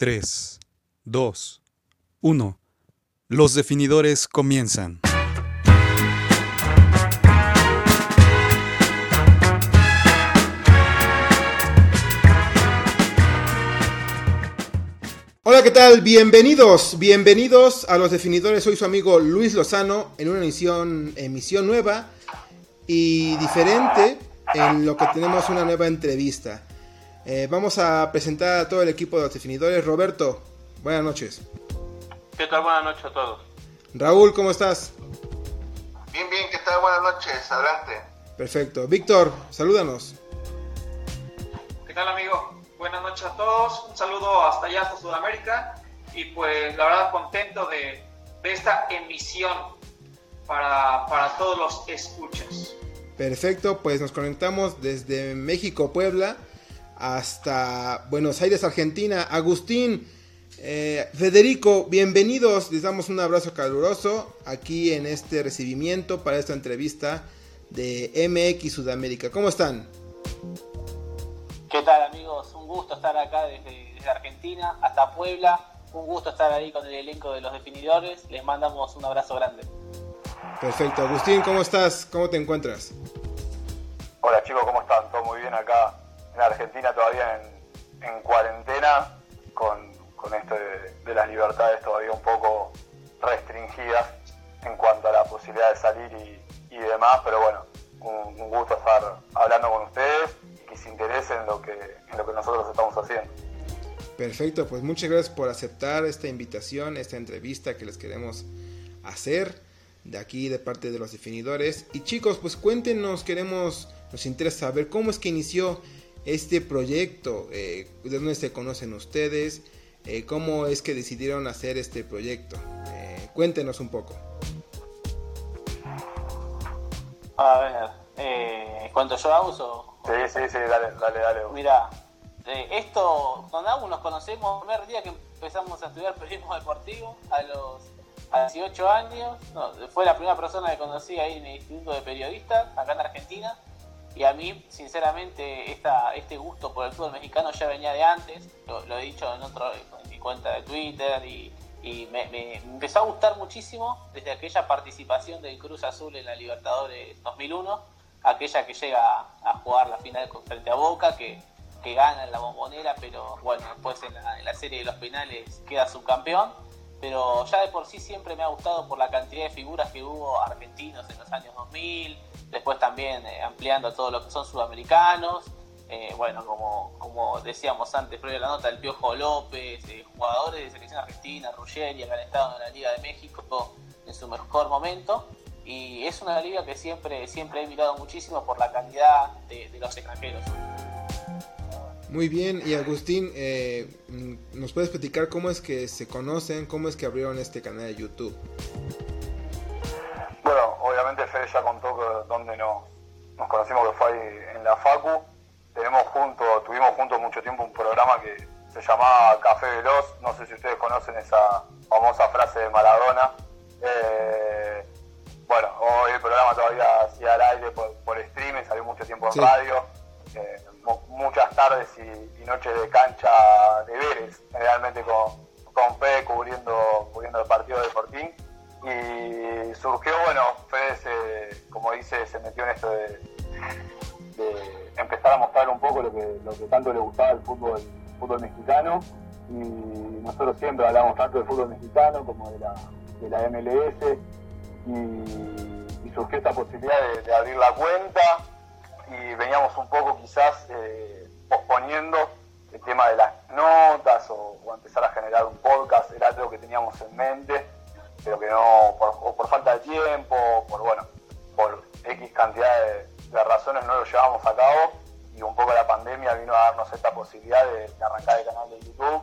3, 2, 1. Los definidores comienzan. Hola, ¿qué tal? Bienvenidos, bienvenidos a los definidores. Soy su amigo Luis Lozano en una emisión, emisión nueva y diferente en lo que tenemos una nueva entrevista. Eh, vamos a presentar a todo el equipo de los definidores. Roberto, buenas noches. ¿Qué tal? Buenas noches a todos. Raúl, ¿cómo estás? Bien, bien, ¿qué tal? Buenas noches, adelante. Perfecto. Víctor, salúdanos. ¿Qué tal, amigo? Buenas noches a todos. Un saludo hasta allá, hasta Sudamérica. Y pues, la verdad, contento de, de esta emisión para, para todos los escuchas. Perfecto, pues nos conectamos desde México, Puebla, hasta Buenos Aires, Argentina. Agustín, eh, Federico, bienvenidos. Les damos un abrazo caluroso aquí en este recibimiento para esta entrevista de MX Sudamérica. ¿Cómo están? ¿Qué tal amigos? Un gusto estar acá desde, desde Argentina hasta Puebla. Un gusto estar ahí con el elenco de los definidores. Les mandamos un abrazo grande. Perfecto. Agustín, ¿cómo estás? ¿Cómo te encuentras? Hola chicos, ¿cómo están? Todo muy bien acá en Argentina todavía en, en cuarentena con, con esto de, de, las libertades todavía un poco restringidas en cuanto a la posibilidad de salir y, y demás, pero bueno, un, un, gusto estar hablando con ustedes y que se interesen en lo que, en lo que nosotros estamos haciendo. Perfecto, pues muchas gracias por aceptar esta invitación, esta entrevista que les queremos hacer de aquí de parte de los definidores. Y chicos, pues cuéntenos, queremos, nos interesa saber cómo es que inició este proyecto, eh, de dónde se conocen ustedes, eh, cómo es que decidieron hacer este proyecto. Eh, cuéntenos un poco. A ver, eh, ¿cuánto yo uso? Sí, sí, sí, dale, dale, dale. Mira, esto, con Agus nos conocemos el primer día que empezamos a estudiar periodismo deportivo, a los a 18 años, no, fue la primera persona que conocí ahí en el Instituto de Periodistas, acá en Argentina, y a mí, sinceramente, esta, este gusto por el fútbol mexicano ya venía de antes, lo, he dicho en, otro, en mi cuenta de Twitter, y, me, empezó a gustar muchísimo desde aquella participación del Cruz Azul en la Libertadores 2001, aquella que llega a jugar la final frente a Boca, que, que gana en la bombonera, pero bueno, después en la, en la serie de los penales queda subcampeón pero ya de por sí siempre me ha gustado por la cantidad de figuras que hubo argentinos en los años 2000, después también eh, ampliando a todo lo que son sudamericanos, eh, bueno, como, como decíamos antes, previo a la nota, el Piojo López, eh, jugadores de selección argentina, Ruggeri, que han estado en la Liga de México en su mejor momento, y es una liga que siempre, siempre he mirado muchísimo por la calidad de, de los extranjeros. Muy bien, y Agustín, eh, ¿nos puedes platicar cómo es que se conocen, cómo es que abrieron este canal de YouTube? Bueno, obviamente Fede ya contó que donde nos, nos conocimos, que fue ahí en la Facu. Tenemos juntos, tuvimos juntos mucho tiempo un programa que se llamaba Café Veloz. No sé si ustedes conocen esa famosa frase de Maradona. Eh, bueno, hoy el programa todavía hacía al aire por, por streaming, salió mucho tiempo en sí. radio. Eh, muchas tardes y, noches de cancha de Vélez, generalmente con, con Fede cubriendo, cubriendo el partido de Fortín. Y surgió, bueno, Fede, se, como dice, se metió en esto de, empezar a mostrar un poco lo que, lo que tanto le gustaba el fútbol, el fútbol mexicano. Y nosotros siempre hablamos tanto del fútbol mexicano como de la, de la MLS. Y, surgió esta posibilidad de abrir la cuenta y veníamos un poco quizás eh, posponiendo el tema de las notas o, o, empezar a generar un podcast, era algo que teníamos en mente, pero que no, por, o por falta de tiempo, por bueno, por X cantidad de, razones no lo llevamos a cabo y un poco la pandemia vino a darnos esta posibilidad de, de arrancar el canal de YouTube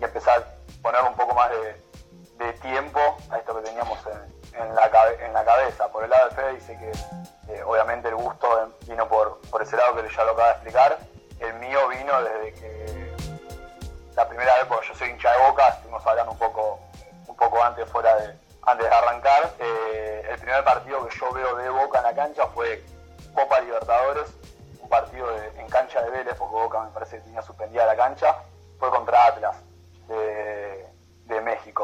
y empezar a poner un poco más de, de tiempo a esto que teníamos en, en, la, en la cabeza. Por el lado de Fede dice que eh, obviamente el gusto vino por, por ese lado que ya lo acaba de explicar. El mío vino desde que la primera vez, porque yo soy hincha de boca, estuvimos hablando un poco, un poco antes fuera de, antes de arrancar. Eh, el primer partido que yo veo de boca en la cancha fue Copa Libertadores, un partido en cancha de Vélez, porque Boca me parece que tenía suspendida la cancha, fue contra Atlas.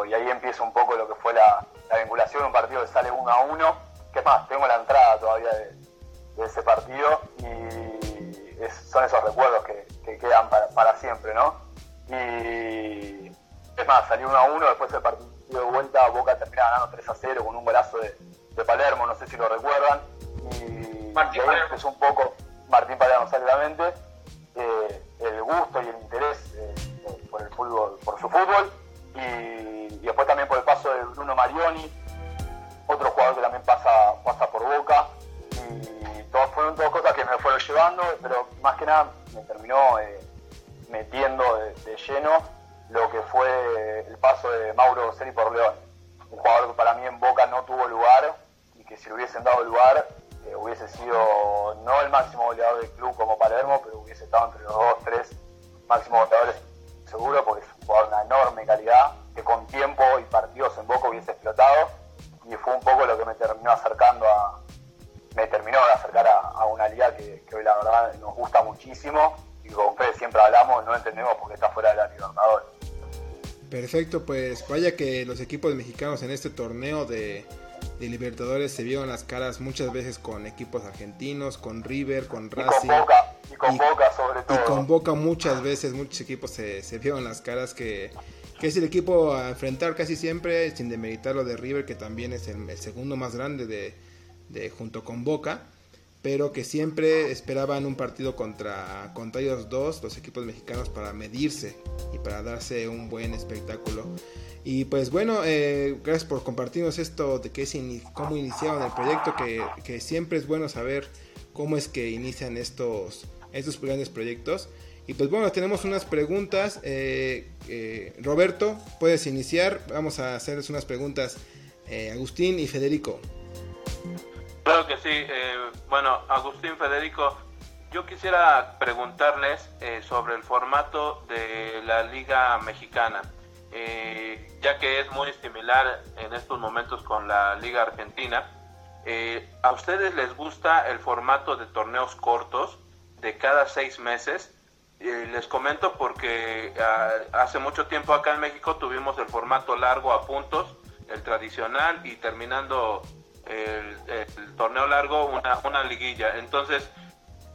Y ahí empieza un poco lo que fue la, vinculación, un partido que sale uno a uno, que es más, tengo la entrada todavía de, ese partido y son esos recuerdos que, quedan para, siempre, ¿no? Y es más, salió uno a uno, después del partido de vuelta Boca termina ganando 3 a 0 con un golazo de, Palermo, no sé si lo recuerdan, y, Martín ahí empezó un poco, Martín Palermo exactamente, eh, el gusto y el interés eh, por el fútbol, por su fútbol, y, después también por el paso de Bruno Marioni, otro jugador que también pasa, pasa por Boca, y todas fueron dos cosas que me fueron llevando, pero más que nada me terminó eh, metiendo de, lleno lo que fue el paso de Mauro Seri por León, un jugador que para mí en Boca no tuvo lugar y que si le hubiesen dado lugar eh, hubiese sido no el máximo goleador del club como Palermo, pero hubiese estado entre los dos, tres máximos goleadores seguro, porque es un jugador de una enorme calidad, que con tiempo y partidos en Boca hubiese explotado, y fue un poco lo que me terminó acercando a, me terminó de acercar a, una liga que, hoy la verdad nos gusta muchísimo, y con Fede siempre hablamos, no entendemos porque está fuera de la Libertadores. Perfecto, pues vaya que los equipos mexicanos en este torneo de, de Libertadores se vieron las caras muchas veces con equipos argentinos, con River, con Racing. Y con Boca, sobre todo. Y con Boca muchas veces, muchos equipos se, se vieron las caras que, que, es el equipo a enfrentar casi siempre, sin demeritar lo de River, que también es el, segundo más grande de, de, junto con Boca, pero que siempre esperaban un partido contra, contra ellos dos, los equipos mexicanos, para medirse y para darse un buen espectáculo. Y pues bueno, eh, gracias por compartirnos esto de qué es cómo iniciaron el proyecto, que, que siempre es bueno saber cómo es que inician estos estos grandes proyectos. Y pues bueno, tenemos unas preguntas. Eh, eh, Roberto, puedes iniciar. Vamos a hacerles unas preguntas. Eh, Agustín y Federico. Claro que sí. bueno, Agustín, Federico, yo quisiera preguntarles sobre el formato de la Liga Mexicana. ya que es muy similar en estos momentos con la Liga Argentina, ¿a ustedes les gusta el formato de torneos cortos? De cada seis meses. les comento porque ah, hace mucho tiempo acá en México tuvimos el formato largo a puntos, el tradicional, y terminando el, torneo largo, una, una, liguilla. Entonces,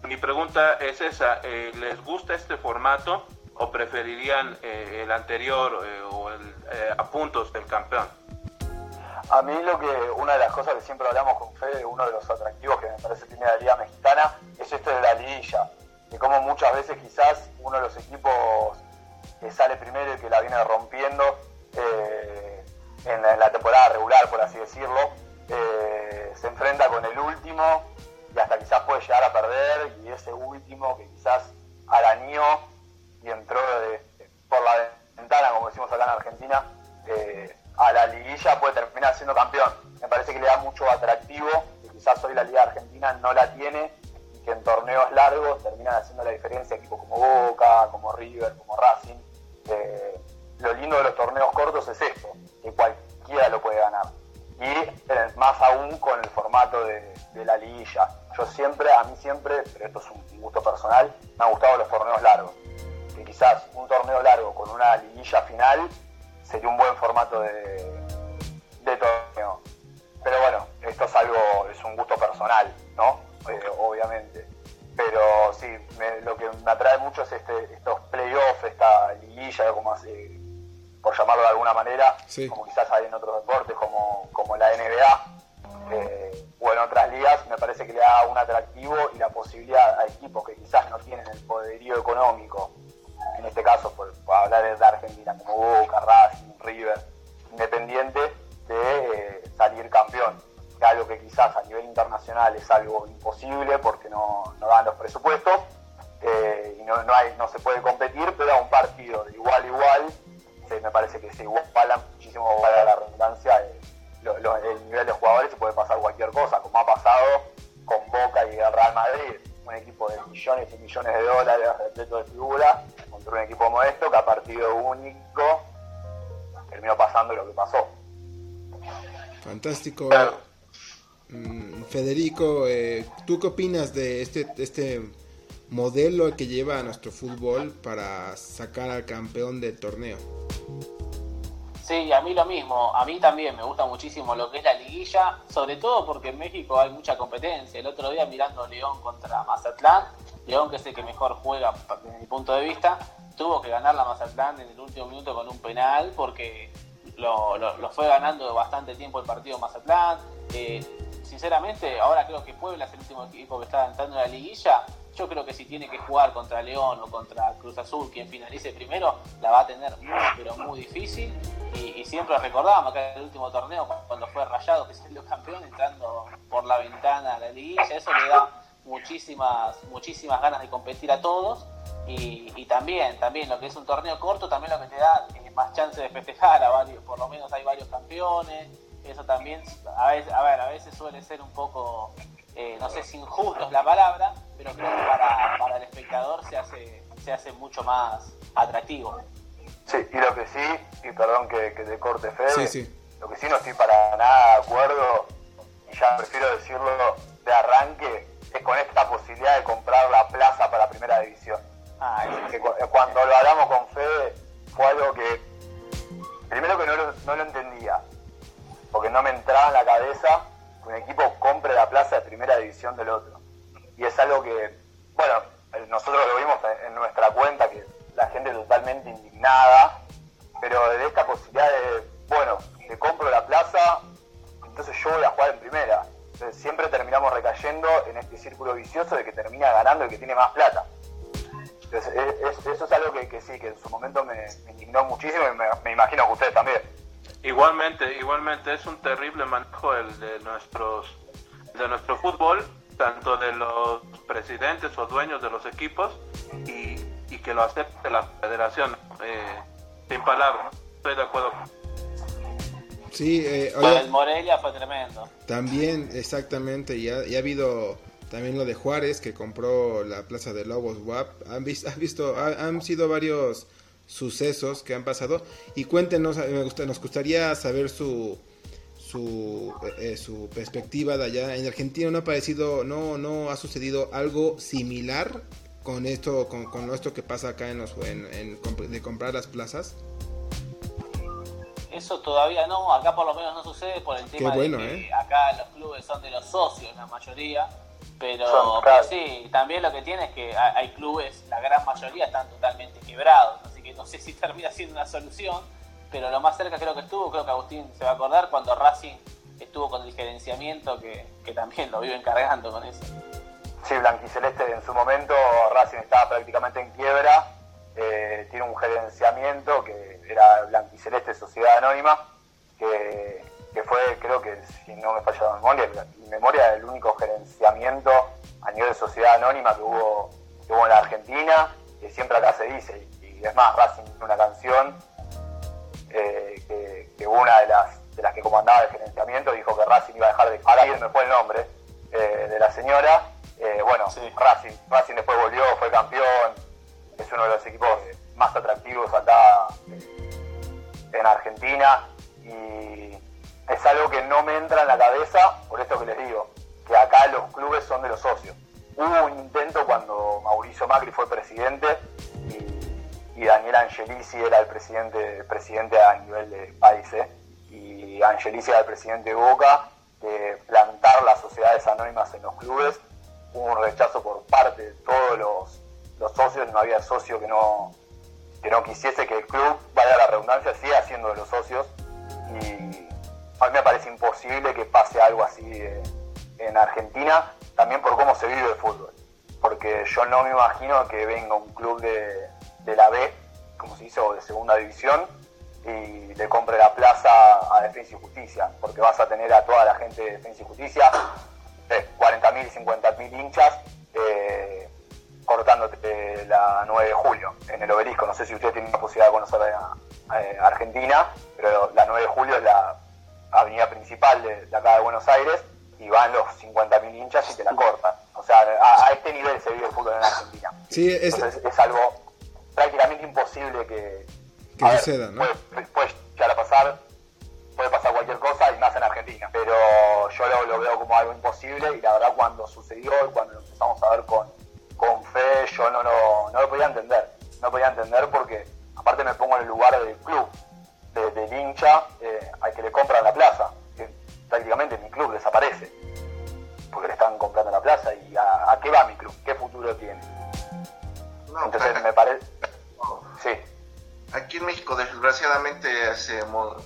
mi pregunta es esa, eh, ¿les gusta este formato o preferirían eh, el anterior eh, o el a puntos del campeón? A mí lo que, una de las cosas que siempre hablamos con Fede, uno de los atractivos que me parece tiene la Liga Mexicana, es esto de la liguilla. Y como muchas veces quizás uno de los equipos que sale primero y que la viene rompiendo eh, en, la, temporada regular, por así decirlo, eh, se enfrenta con el último y hasta quizás puede llegar a perder y ese último que quizás arañó y entró por la ventana, como decimos acá en Argentina, eh, a la liguilla puede terminar siendo campeón. Me parece que le da mucho atractivo, y quizás hoy la Liga Argentina no la tiene, y que en torneos largos terminan haciendo la diferencia equipos como Boca, como River, como Racing. Lo lindo de los torneos cortos es esto, que cualquiera lo puede ganar. Y eh, más aún con el formato de, de la liguilla. Yo siempre, a mí siempre, pero esto es un gusto personal, me han gustado los torneos largos. Que quizás un torneo largo con una liguilla final formato de, torneo. Pero bueno, esto es algo, es un gusto personal, ¿no? Eh, obviamente. Pero sí, lo que me atrae mucho es este, estos playoffs, esta liguilla, como así, por llamarlo de alguna manera, como Fantástico. Mm, Federico, eh, ¿tú qué opinas de este, este modelo que lleva a nuestro fútbol para sacar al campeón del torneo? Sí, a mí lo mismo. A mí también me gusta muchísimo lo que es la liguilla, sobre todo porque en México hay mucha competencia. El otro día mirando León contra Mazatlán, León que es el que mejor juega desde mi punto de vista, tuvo que ganar la Mazatlán en el último minuto con un penal porque lo, fue ganando bastante tiempo el partido Mazatlán. Eh, sinceramente, ahora creo que Puebla es el último equipo que está entrando en la liguilla. Yo creo que si tiene que jugar contra León o contra Cruz Azul, quien finalice primero, la va a tener muy, pero muy difícil. Y, siempre recordamos que el último torneo, cuando fue Rayado, que salió campeón, entrando por la ventana a la liguilla, eso le da muchísimas, muchísimas ganas de competir a todos. Y, también, también lo que es un torneo corto, también lo que te da eh, más chance de festejar a varios, por lo menos hay varios campeones. Eso también, a veces, a ver, a veces suele ser un poco, eh, no sé si injusto es la palabra, pero creo que para, para el espectador se hace, se hace mucho más atractivo. Sí, y lo que sí, y perdón que, que te corte Fede, lo que sí no estoy para nada de acuerdo, y ya prefiero decirlo de arranque, es con esta posibilidad de comprar la plaza para primera división. Ah, que cuando lo hablamos con Fede fue algo que primero que no lo, entendía, porque no me entraba en la cabeza que un equipo compre la plaza de primera división del otro y es algo que, bueno, nosotros lo vimos en nuestra cuenta, que la gente totalmente indignada, pero de esta posibilidad de, bueno, te compro la plaza, entonces yo voy a jugar en primera. Entonces siempre terminamos recayendo en este círculo vicioso de que termina ganando el que tiene más plata. Entonces, eso es algo que, sí, que en su momento me, indignó muchísimo y me, me, imagino que ustedes también. Igualmente, igualmente es un terrible manejo el de nuestros de nuestro fútbol tanto de los presidentes o dueños de los equipos y, que lo acepte la federación. Eh, sin palabras, estoy de acuerdo. Sí, eh, el Morelia fue tremendo. También, exactamente, y ha, ha, habido también lo de Juárez que compró la plaza de Lobos WAP. Han, visto, visto han sido varios sucesos que han pasado y cuéntenos, me gusta, nos gustaría saber su su, eh, su perspectiva de allá. En Argentina no ha parecido, no, no ha sucedido algo similar con esto, con, con esto que pasa acá en los en, de comprar las plazas. Eso todavía no, acá por lo menos no sucede por el tema de que ¿eh? acá los clubes son de los socios la mayoría, pero, sí, también lo que tiene es que hay clubes, la gran mayoría están totalmente quebrados, así que no sé si termina siendo una solución pero lo más cerca creo que estuvo, creo que Agustín se va a acordar cuando Racing estuvo con el gerenciamiento, que, también lo vive encargando con eso. Sí, Blanquiceleste en su momento, Racing estaba prácticamente en quiebra, eh, tiene un gerenciamiento que era Blanquiceleste Sociedad Anónima, que, fue, creo que si no me falla la memoria, mi memoria el único gerenciamiento a nivel de sociedad anónima que hubo, que hubo en la Argentina, que siempre acá se dice, y, es más, Racing tiene una canción eh, que, una de las, de las que comandaba el gerenciamiento dijo que Racing iba a dejar de... Ahora me fue el nombre eh, de la señora. Eh, bueno, Racing, Racing después volvió, fue campeón, es uno de los equipos más atractivos acá en Argentina y es algo que no me entra en la cabeza, por esto que les digo, que acá los clubes son de los socios. Hubo un intento cuando Mauricio Macri fue presidente y Daniel Angelici era el presidente, presidente a nivel de país, ¿eh? y Angelici era el presidente de Boca, de plantar las sociedades anónimas en los clubes, hubo un rechazo por parte de todos los, los socios, no había socio que no, que no quisiese que el club, vaya la redundancia, siga siendo de los socios, a mí me parece imposible que pase algo así eh, en Argentina, también por cómo se vive el fútbol, porque yo no me imagino que venga un club de de la B, como se hizo, de segunda división, y le compre la plaza a Defensa y Justicia, porque vas a tener a toda la gente de Defensa y Justicia, eh, 40.000, 50.000 hinchas, eh, cortándote la 9 de julio en el obelisco. No sé si usted tiene la posibilidad de conocer eh, Argentina, pero la 9 de julio es la avenida principal de, acá de Buenos Aires y van los 50.000 hinchas y te la cortan. O sea, a, este nivel se vive el fútbol en Argentina. Sí, es, Entonces es algo prácticamente imposible que, suceda, ¿no? Puede, llegar a pasar, puede pasar cualquier cosa y más en Argentina, pero yo lo, veo como algo imposible y la verdad cuando sucedió y cuando lo empezamos a ver con, con fe, yo no, no, lo podía entender, no podía entender porque aparte me pongo en el lugar del club, del hincha al que le compran la plaza, que prácticamente mi club desaparece, porque le están comprando la plaza y a, qué va mi club, qué futuro tiene. Entonces me parece... Sí. Aquí en México desgraciadamente hacemos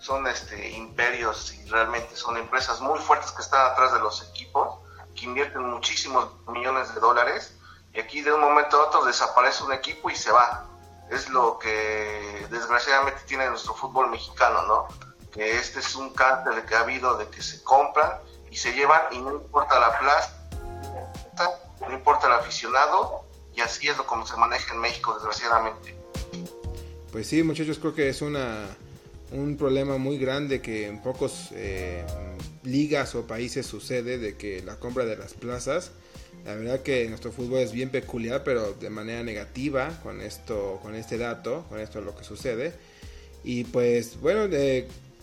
son este imperios y realmente son empresas muy fuertes que están atrás de los equipos, que invierten muchísimos millones de dólares y aquí de un momento a otro desaparece un equipo y se va. Es lo que desgraciadamente tiene nuestro fútbol mexicano, ¿no? Que este es un cáncer que ha habido de que se compran y se llevan y no importa la plaza, no importa el aficionado y así es lo como se maneja en México desgraciadamente. Pues sí, muchachos, creo que es una un problema muy grande que en pocos eh, ligas o países sucede de que la compra de las plazas la verdad que nuestro fútbol es bien peculiar pero de manera negativa con esto con este dato con esto lo que sucede. Y pues bueno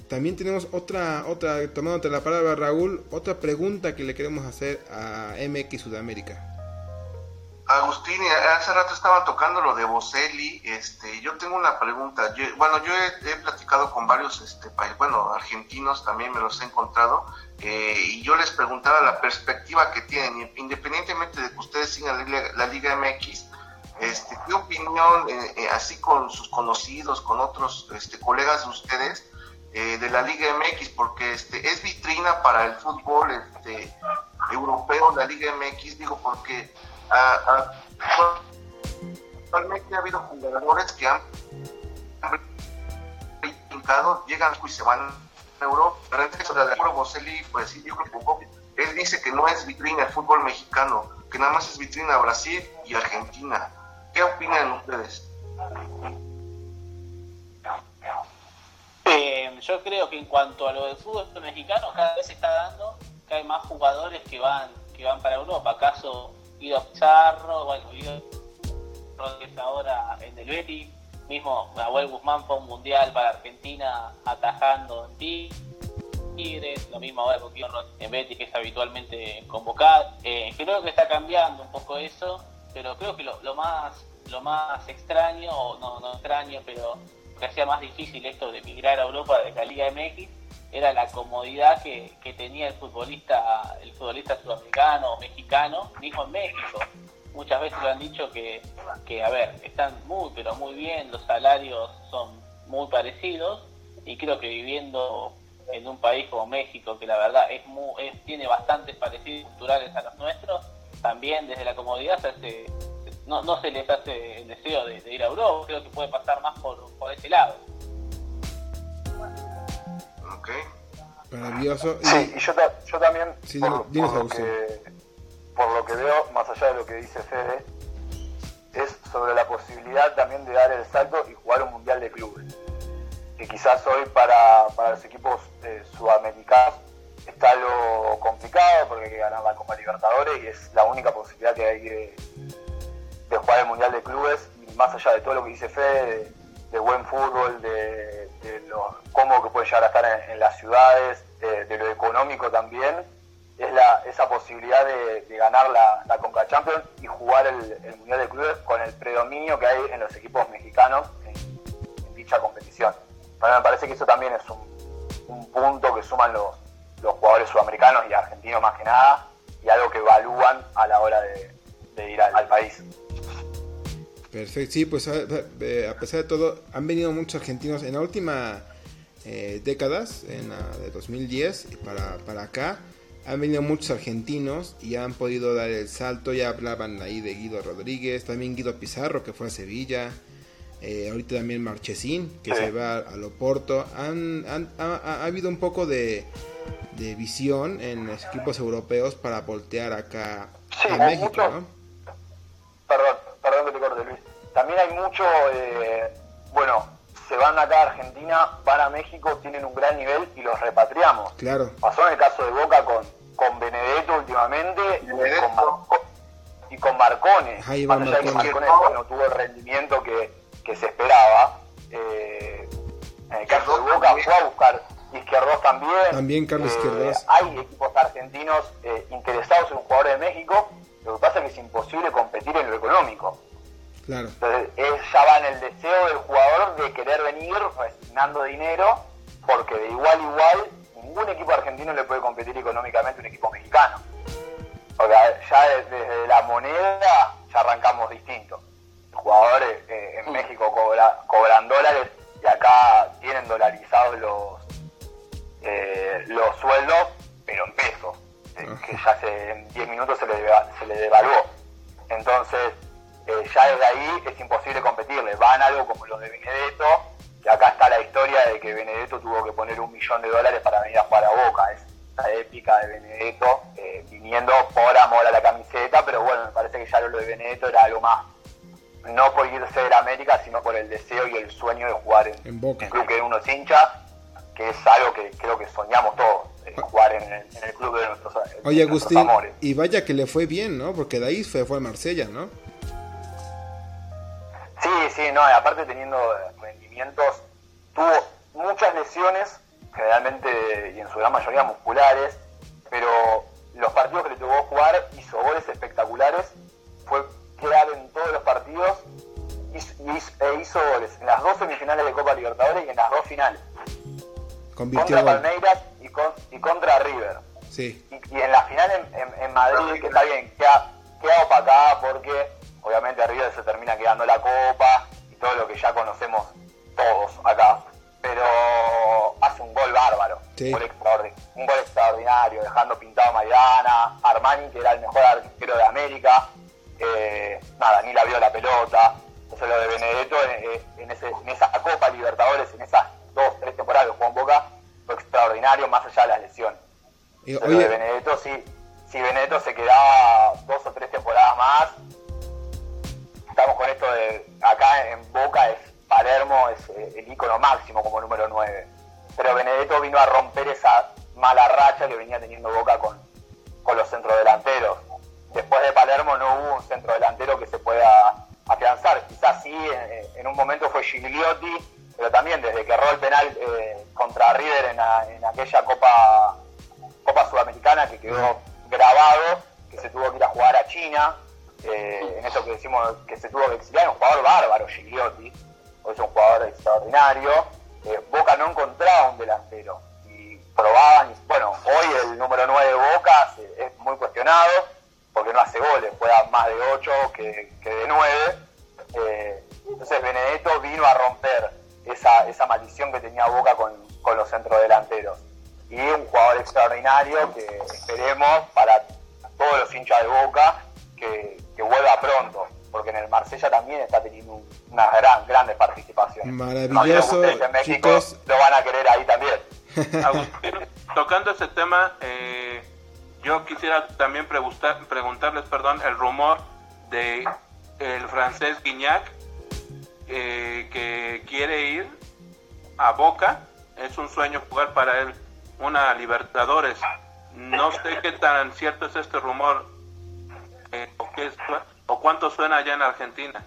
también tenemos otra otra tomándote la palabra Raúl otra pregunta que le queremos hacer a MX Sudamérica Agustín, hace rato estaba tocando lo de Boselli. Este, yo tengo una pregunta. bueno, yo he, platicado con varios, este, bueno, argentinos también me los he encontrado, eh, y yo les preguntaba la perspectiva que tienen, independientemente de que ustedes sigan la, Liga MX, este, ¿qué opinión, eh, eh, así con sus conocidos, con otros este, colegas de ustedes, de la Liga MX? Porque este, es vitrina para el fútbol este, europeo, la Liga MX, digo, porque actualmente ha habido jugadores que han brincado, llegan y se van a Europa. Caso de Boselli, pues sí, yo creo que él dice que no es vitrina el fútbol mexicano, que nada más es vitrina Brasil y Argentina. ¿Qué opinan ustedes? Eh, yo creo que en cuanto a lo del fútbol mexicano, cada vez se está dando que hay más jugadores que van que van para Europa. ¿Acaso Guido Pizarro, bueno, Guido es ahora en el Betis, mismo Nahuel Guzmán fue un mundial para Argentina atajando en Tigres, lo mismo ahora con Guido en Betis que es habitualmente convocado. Eh, creo que está cambiando un poco eso, pero creo que lo, más lo más extraño, o no, no extraño, pero que hacía más difícil esto de migrar a Europa de la Liga MX era la comodidad que, tenía el futbolista, el futbolista sudamericano o mexicano, mismo en México. Muchas veces lo han dicho que, que, a ver, están muy, pero muy bien, los salarios son muy parecidos y creo que viviendo en un país como México, que la verdad es, muy, tiene bastantes parecidos culturales a los nuestros, también desde la comodidad no, no se les hace el deseo de, ir a Europa, creo que puede pasar más por, por ese lado. Maravilloso. Sí, y yo, yo también, por, lo que, por, lo que, veo, más allá de lo que dice Fede, es sobre la posibilidad también de dar el salto y jugar un mundial de clubes. Que quizás hoy para, para los equipos eh, sudamericanos está algo complicado porque hay que ganar la Copa Libertadores y es la única posibilidad que hay de, de jugar el mundial de clubes. Y más allá de todo lo que dice Fede, de buen fútbol, de, lo, cómo que puede llegar a estar en, las ciudades, de, lo económico también, es la, esa posibilidad de, ganar la, la, Conca Champions y jugar el, Mundial de Clubes con el predominio que hay en los equipos mexicanos en, dicha competición. me parece que eso también es un, punto que suman los, los jugadores sudamericanos y argentinos más que nada y algo que evalúan a la hora de, ir al país. Perfecto, sí, pues a, pesar de todo, han venido muchos argentinos en la última eh, décadas, en la de 2010 para, para acá, han venido muchos argentinos y han podido dar el salto, ya hablaban ahí de Guido Rodríguez, también Guido Pizarro que fue a Sevilla, eh, ahorita también Marchesín que se va a Loporto, han, ha, habido un poco de, de, visión en los equipos europeos para voltear acá a México, ¿no? Perdón, también hay mucho, eh, bueno, se van acá a Argentina, van a México, tienen un gran nivel y los repatriamos. Claro. Pasó en el caso de Boca con, con Benedetto últimamente y con, y con Marcone. Ahí Más allá que Marcone no tuvo el rendimiento que, que se esperaba. Eh, en el caso de Boca fue a buscar Izquierdos también. También Carlos eh, Izquierdos. Hay equipos argentinos interesados en un jugador de México. Lo que pasa es que es imposible competir en lo económico. Entonces, ya va en el deseo del jugador de querer venir resignando dinero porque de igual a igual ningún equipo argentino le puede competir económicamente a un equipo mexicano. O sea, ya desde la moneda ya arrancamos distinto. Los jugadores eh, en México cobran dólares y acá tienen dolarizados los, eh, los sueldos, pero en pesos, eh, que ya hace en 10 minutos se le, se le devaluó. Entonces, ya desde ahí es imposible competirle. Van algo como los de Benedetto, que acá está la historia de que Benedetto tuvo que poner un millón de dólares para venir a jugar a Boca. Es la épica de Benedetto eh, viniendo por amor a la camiseta, pero bueno, me parece que ya lo de Benedetto era algo más, no por irse de la América, sino por el deseo y el sueño de jugar en, Boca. el club que uno es hincha, que es algo que creo que soñamos todos, eh, jugar en el, club de nuestros, Oye, Agustín, y vaya que le fue bien, ¿no? Porque de ahí fue, fue a Marsella, ¿no? Sí, sí, no, aparte teniendo rendimientos, tuvo muchas lesiones generalmente y en su gran mayoría musculares, pero los partidos que le tocó jugar hizo goles espectaculares, fue clave en todos los partidos e hizo goles en las dos semifinales de Copa Libertadores y en las dos finales. contra Palmeiras y, contra River. Sí. Y, en la final en, Madrid, que está bien, queda, queda opacada porque obviamente a River se termina quedando la Copa y todo lo que ya conocemos todos acá pero hace un gol bárbaro, un, gol extraordinario, dejando pintado a Maidana, Armani, que era el mejor arquero de América, eh, nada, ni la vio la pelota, entonces lo de Benedetto en, esa Copa Libertadores, en esas dos, tres temporadas que jugó en Boca, fue extraordinario, más allá de las lesiones. lo de Benedetto, sí, si Benedetto se quedaba dos o tres temporadas más, estamos con esto de acá en Boca es Palermo es eh, el ícono máximo como número 9. Pero Benedetto vino a romper esa mala racha que venía teniendo Boca con, con los centrodelanteros. Después de Palermo no hubo un centrodelantero que se pueda afianzar. Quizás sí, en, un momento fue Gigliotti, pero también desde que erró el penal eh, contra River en, aquella Copa, Copa Sudamericana que quedó grabado, que se tuvo que ir a jugar a China, eh, en eso que decimos que se tuvo que exiliar, un jugador bárbaro, Gigliotti es un jugador extraordinario. Eh, Boca no encontraba un delantero y probaban, bueno, hoy el número 9 de Boca es muy cuestionado porque no hace goles, juega más de 8 que, de 9. Eh, entonces Benedetto vino a romper esa, esa maldición que tenía Boca con, con los centrodelanteros. Y un jugador extraordinario que esperemos para todos los hinchas de Boca Marsella también está teniendo una gran, grandes participaciones. Maravilloso, chicos. Lo van a querer ahí también. tocando ese tema, eh, yo quisiera también preguntar, preguntarles, perdón, el rumor de el francés Guignac eh, que quiere ir a Boca. Es un sueño jugar para él una Libertadores. No sé qué tan cierto es este rumor eh, o qué es ¿O cuánto suena allá en Argentina?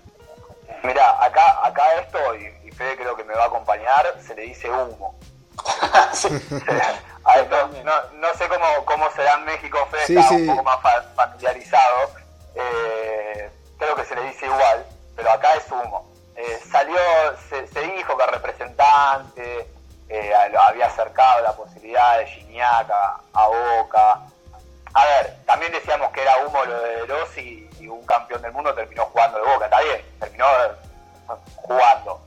Mira, acá, acá esto, y, Fede creo que me va a acompañar, se le dice humo. no, sé cómo, cómo será en México, Fede está un poco más familiarizado. Eh, creo que se le dice igual, pero acá es humo. Eh, salió, se, dijo que el representante eh, había acercado la posibilidad de Gignac a Boca. A ver, también decíamos que era humo lo de Rossi y un campeón del mundo terminó jugando de boca, está bien, terminó jugando,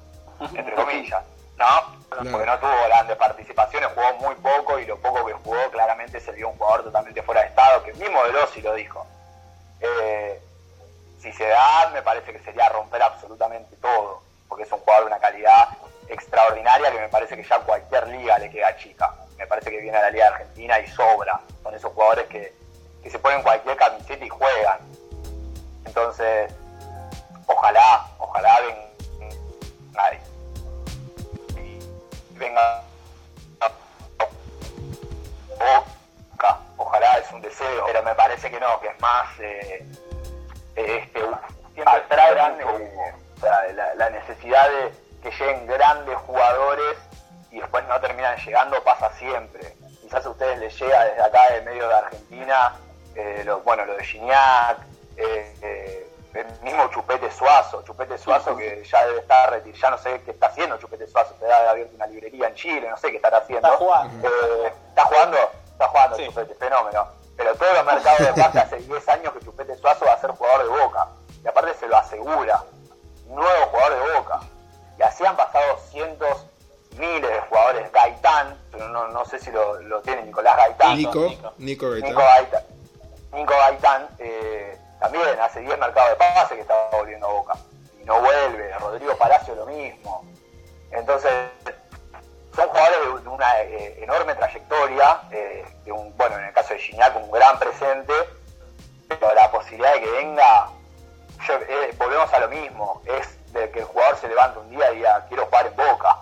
entre comillas, ¿no? Porque no tuvo grandes participaciones, jugó muy poco y lo poco que jugó claramente se vio un jugador totalmente fuera de estado, que mismo De Rossi lo dijo. Eh, si se da, me parece que sería romper absolutamente todo, porque es un jugador de una calidad extraordinaria que me parece que ya cualquier liga le queda chica. Me parece que viene a la Liga Argentina y sobra. Son esos jugadores que, que se ponen cualquier camiseta y juegan. Entonces, ojalá, ojalá venga, venga Boca, ojalá es un deseo, pero me parece que no, que es más eh, este, la necesidad de que lleguen grandes jugadores y después no terminan llegando pasa siempre. Quizás a ustedes les llega desde acá, del medio de Argentina, eh, lo, bueno, lo de Gignac, eh, eh, el mismo Chupete Suazo, Chupete Suazo que ya debe estar retirado, ya no sé qué está haciendo Chupete Suazo, te ha abierto una librería en Chile, no sé qué estará haciendo. Está jugando. Eh, ¿Está jugando? Está jugando Sí. Chupete, fenómeno. Pero todos los mercados de pase hace 10 años que Chupete Suazo va a ser jugador de Boca. Y aparte se lo asegura. Nuevo jugador de Boca. Y así han pasado cientos, miles de jugadores. Gaitán, pero no, no sé si lo, lo tiene Nicolás Gaitán. Nico, Nico. Nico Gaitán. Nico Gaitán, Nico Gaitán eh, también hace 10 mercados de pase que estaba volviendo a Boca. Y no vuelve. Rodrigo Palacio lo mismo. Entonces, son jugadores de, de una eh, enorme trayectoria. eh, de un, bueno, en el caso de Gignac, un gran presente. Pero la posibilidad de que venga, yo- eh, volvemos a lo mismo. Es de que el jugador se levante un día y diga, quiero jugar en Boca.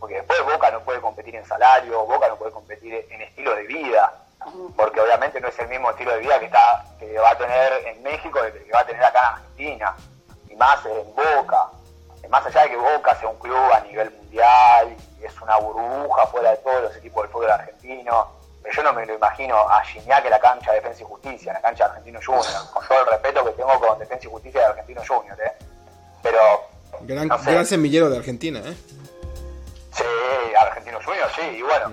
Porque después Boca no puede competir en salario, Boca no puede competir en estilo de vida porque obviamente no es el mismo estilo de vida que está que va a tener en México que que va a tener acá en Argentina y más en Boca más allá de que Boca sea un club a nivel mundial y es una burbuja fuera de todos los equipos del fútbol argentino pero yo no me lo imagino a Gignac en la cancha de Defensa y Justicia en la cancha de Argentino Junior con todo el respeto que tengo con Defensa y Justicia de Argentino Junior ¿eh? pero Gran, no sé. gran semillero de Argentina, ¿eh? Sí Argentino Junior sí y bueno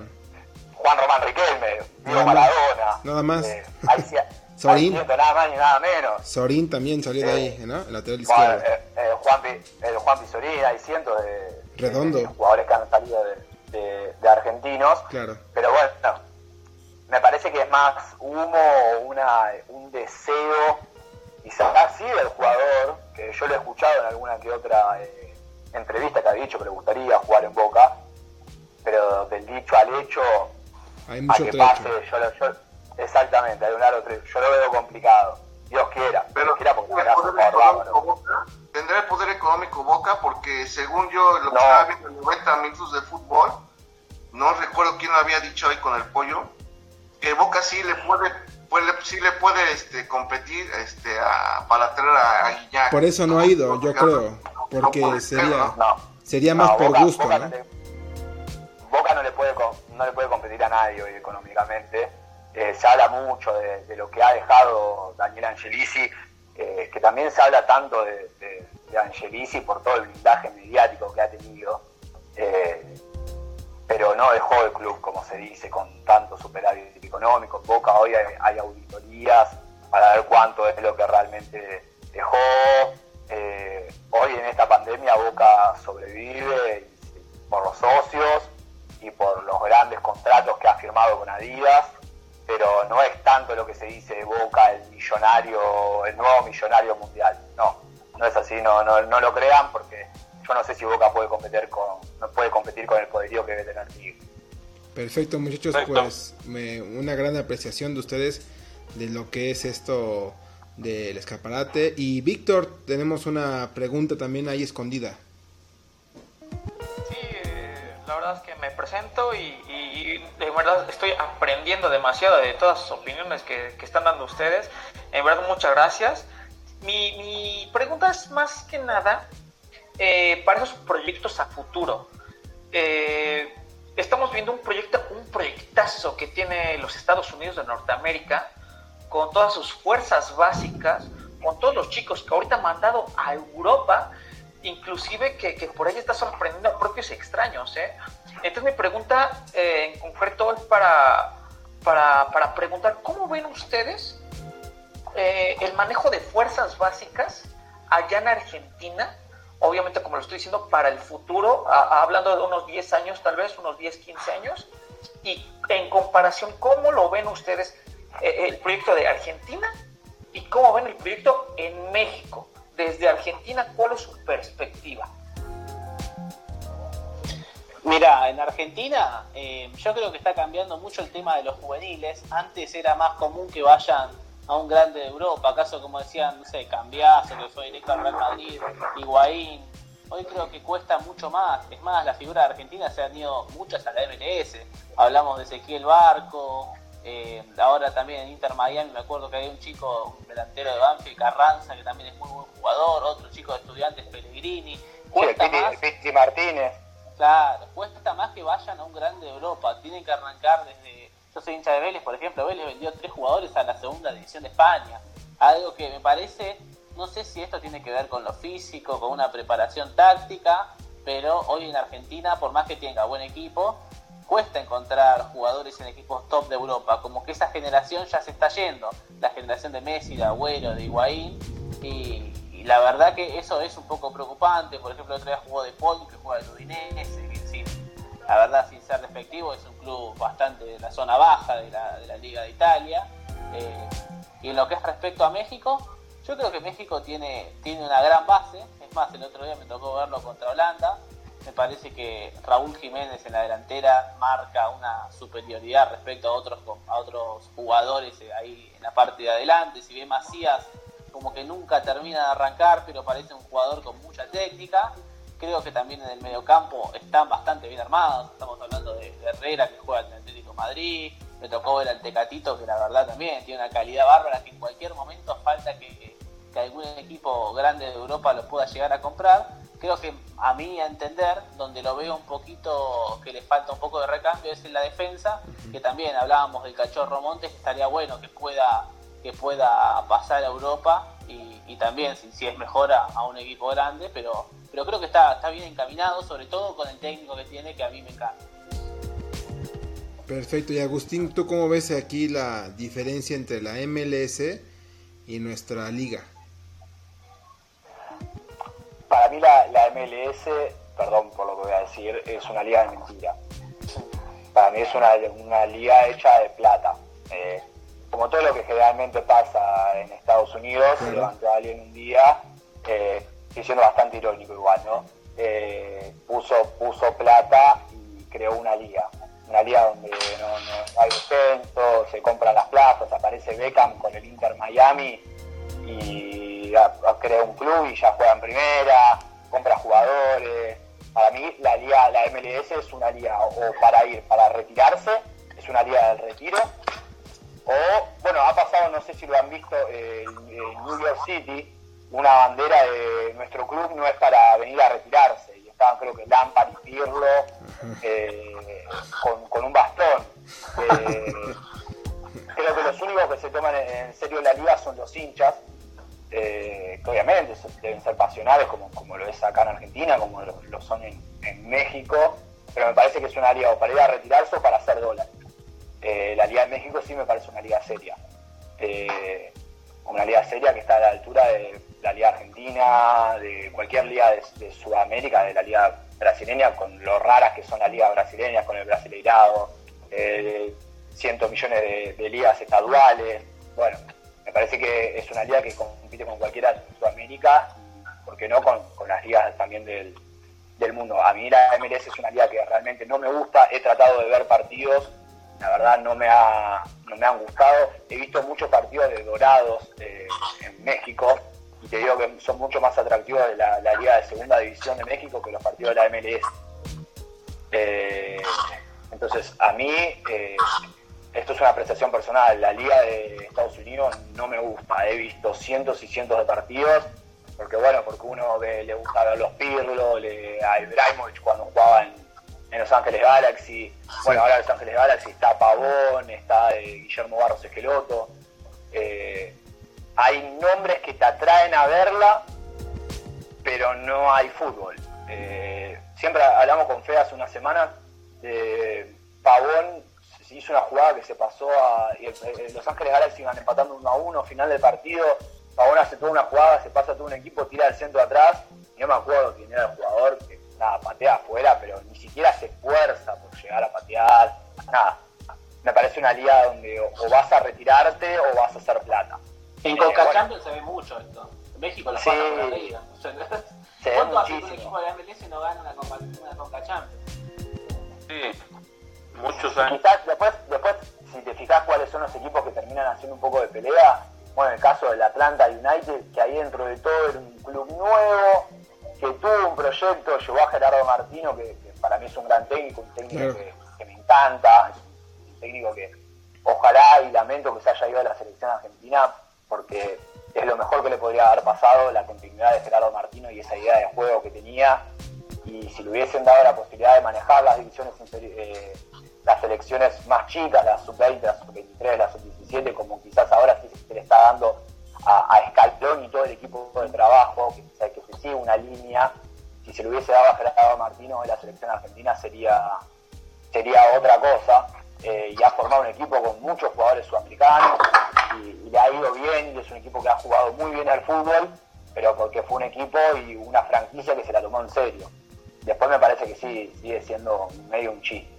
Juan Román Riquelme Diego. Maradona Nada más. eh, ahí Sorín. nada más ni nada menos Sorín también salió de ahí, ¿no? El lateral Juan, izquierdo. eh, eh, Juan, el Juan Pizorín, hay cientos de, Redondo. de jugadores que han salido de, de- de argentinos. Claro. Pero bueno, me parece que es más humo, una, un deseo, quizás sí del jugador, que yo lo he escuchado en alguna que otra eh, entrevista que ha dicho que le gustaría jugar en Boca, pero del dicho al hecho, Hay a que trecho. pase, yo, lo- yo- exactamente, hay un largo trecho. Yo lo veo complicado. Dios quiera, Pero Dios quiera porque ¿tendrá será el un poder jugador económico bárbaro. Boca? ¿Tendrá el poder económico Boca? Porque según yo lo que No. estaba viendo en 90 minutos de fútbol, no recuerdo quién lo había dicho ahí con el pollo, que Boca sí le puede, puede sí le puede este, competir este, a- para traer a, a Guiñac. Por eso no ha ido, yo creo. Porque No puede ser, sería, ¿no? No. sería más No, por Boca- gusto, Boca ¿no? le, Boca no le puede no le puede competir a nadie hoy económicamente. Eh, se habla mucho de, de lo que ha dejado Daniel Angelici, eh, que también se habla tanto de, de, de Angelici por todo el blindaje mediático que ha tenido. Eh, pero no dejó el club, como se dice, con tanto superávit económico. En Boca hoy hay, auditorías para ver cuánto es lo que realmente dejó. Eh, hoy en esta pandemia Boca sobrevive por los socios y por los grandes contratos que ha firmado con Adidas, pero no es tanto lo que se dice de Boca el millonario, el nuevo millonario mundial. No, no es así, no, no lo crean porque yo no sé si Boca puede competir con, no puede competir con el poderío que debe tener Tigre. Perfecto, muchachos, Perfecto. pues me- una gran apreciación de ustedes de lo que es esto del escaparate. Y Víctor, tenemos una pregunta también ahí escondida. Sí, eh, la verdad es que me presento y, y- y de verdad estoy aprendiendo demasiado de todas sus opiniones que, que están dando ustedes. En verdad, muchas gracias. Mi, mi pregunta es más que nada eh, para esos proyectos a futuro. Eh, estamos viendo un proyecto, un proyectazo que tiene los Estados Unidos de Norteamérica con todas sus fuerzas básicas, con todos los chicos que ahorita han mandado a Europa, inclusive que, que por ahí está sorprendiendo a propios extraños. ¿eh? Entonces mi pregunta en concreto para, para, para preguntar, ¿cómo ven ustedes el manejo de fuerzas básicas allá en Argentina? Obviamente, como lo estoy diciendo, para el futuro, hablando de unos 10 años, tal vez, unos 10, 15 años, y en comparación, ¿cómo lo ven ustedes eh, el proyecto de Argentina y cómo ven el proyecto en México? Desde Argentina, ¿cuál es su perspectiva? Mira, en Argentina eh, yo creo que está cambiando mucho el tema de los juveniles. Antes era más común que vayan a un grande de Europa, acaso como decían, no sé, Cambiazo, que fue directo al Real Madrid, Higuaín. Hoy creo que cuesta mucho más. Es más, la figura de Argentina se han ido muchas a la MLS. Hablamos de Ezequiel Barco, eh, ahora también en Inter Miami me acuerdo que hay un chico, un delantero de Banfield, Carranza, que también es muy buen jugador, otro chico de estudiantes, Pellegrini. Sí, el Cuesta el Piti Martínez. Claro, cuesta más que vayan a un grande de Europa. Tienen que arrancar desde. Yo soy hincha de Vélez, por ejemplo. Vélez vendió tres jugadores a la segunda división de España. Algo que me parece no sé si esto tiene que ver con lo físico, con una preparación táctica, pero hoy en Argentina, por más que tenga buen equipo, cuesta encontrar jugadores en equipos top de Europa, como que esa generación ya se está yendo, la generación de Messi, de Agüero, de Higuaín, y, la verdad que eso es un poco preocupante, por ejemplo, el otro día jugó de Paul, que juega el Udinese, la verdad sin ser despectivo es un club bastante de la zona baja de la, Liga de Italia, eh, y en lo que es respecto a México, yo creo que México tiene, tiene una gran base, es más, el otro día me tocó verlo contra Holanda, me parece que Raúl Jiménez en la delantera marca una superioridad respecto a otros, a otros jugadores ahí en la parte de adelante. Si bien Macías como que nunca termina de arrancar, pero parece un jugador con mucha técnica. Creo que también en el mediocampo están bastante bien armados. Estamos hablando de, Herrera que juega en el Atlético Madrid. Me tocó ver al Tecatito que la verdad también tiene una calidad bárbara que en cualquier momento falta que, que algún equipo grande de Europa lo pueda llegar a comprar creo que a mí a entender, donde lo veo un poquito que le falta un poco de recambio es en la defensa, que también hablábamos del cachorro Montes, que estaría bueno que pueda, que pueda pasar a Europa y, también si, si, es mejor a, un equipo grande, pero, pero creo que está, está bien encaminado, sobre todo con el técnico que tiene, que a mí me encanta. Perfecto, y Agustín, ¿tú cómo ves aquí la diferencia entre la MLS y nuestra liga? para mí la, MLS, perdón por lo que voy a decir, es una liga de mentira. Para mí es una, liga hecha de plata. Eh, como todo lo que generalmente pasa en Estados Unidos, se levantó alguien un día, eh, siendo bastante irónico igual, ¿no? Eh, puso, puso plata y creó una liga. Una liga donde no, hay descenso, se compran las plazas, aparece Beckham con el Inter Miami y crea un club y ya juega en primera, compra jugadores. Para mí la liga, la MLS es una liga o para ir, para retirarse, es una liga del retiro. O, bueno, ha pasado, no sé si lo han visto, en New York City, una bandera de nuestro club no es para venir a retirarse. Y estaban creo que Lampard y Pirlo eh, con, un bastón. Eh, creo que los únicos que se toman en serio la liga son los hinchas, eh, que obviamente deben ser pasionales como, como lo es acá en Argentina, como lo, son en, México, pero me parece que es una liga o para ir a retirarse o para hacer dólares. Eh, la Liga de México sí me parece una liga seria. Eh, una liga seria que está a la altura de la Liga Argentina, de cualquier liga de, Sudamérica, de la Liga brasileña, con lo raras que son las ligas brasileñas, con el brasileirado, cientos millones de, ligas estaduales. Bueno, me parece que es una liga que compite con cualquiera de Sudamérica, ¿por qué no con, las ligas también del, mundo? A mí la MLS es una liga que realmente no me gusta, he tratado de ver partidos, la verdad no me, ha, no me han gustado, he visto muchos partidos de Dorados eh, en México, y te digo que son mucho más atractivos de la, Liga de Segunda División de México que los partidos de la MLS. Eh, entonces, a mí eh, esto es una apreciación personal, la liga de Estados Unidos no me gusta, he visto cientos y cientos de partidos, porque bueno, porque uno le gusta ver los Pirlo, a Ibrahimovic cuando jugaba en, Los Ángeles Galaxy, bueno, ahora en Los Ángeles Galaxy está Pavón, está eh, Guillermo Barros Esqueloto, eh, hay nombres que te atraen a verla, pero no hay fútbol. Eh, siempre hablamos con Fe hace una semana de Pavón se hizo una jugada que se pasó a. Los Ángeles Galaxy iban empatando 1 a 1, final del partido. Pavón hace toda una jugada, se pasa todo un equipo, tira el centro atrás. Y no me acuerdo quién era el jugador que nada, patea afuera, pero ni siquiera se esfuerza por llegar a patear. Nada. Me parece una liga donde o, vas a retirarte o vas a hacer plata. En eh, Coca Champions se ve mucho esto. En México lo sí, pasa por la liga. ¿Cuánto hace que un equipo de la MLS no gana una Coca, una Coca Champions? Sí. Muchos años. Quizás después, después, si te fijas cuáles son los equipos que terminan haciendo un poco de pelea, bueno, el caso del Atlanta United, que ahí dentro de todo era un club nuevo, que tuvo un proyecto, llevó a Gerardo Martino, que, para mí es un gran técnico, un técnico que, me encanta, un técnico que ojalá y lamento que se haya ido a la selección argentina, porque es lo mejor que le podría haber pasado la continuidad de Gerardo Martino y esa idea de juego que tenía. Y si le hubiesen dado la posibilidad de manejar las divisiones eh, las selecciones más chicas, las sub-20, las sub-23, las sub-17, como quizás ahora sí se le está dando a, Escalón y todo el equipo de trabajo, que, que se sigue una línea. Si se le hubiese dado a Gerardo Martino en la selección argentina sería, sería otra cosa. Eh, y ha formado un equipo con muchos jugadores sudamericanos y, le ha ido bien y es un equipo que ha jugado muy bien al fútbol, pero porque fue un equipo y una franquicia que se la tomó en serio. Después me parece que sí, sigue siendo medio un chiste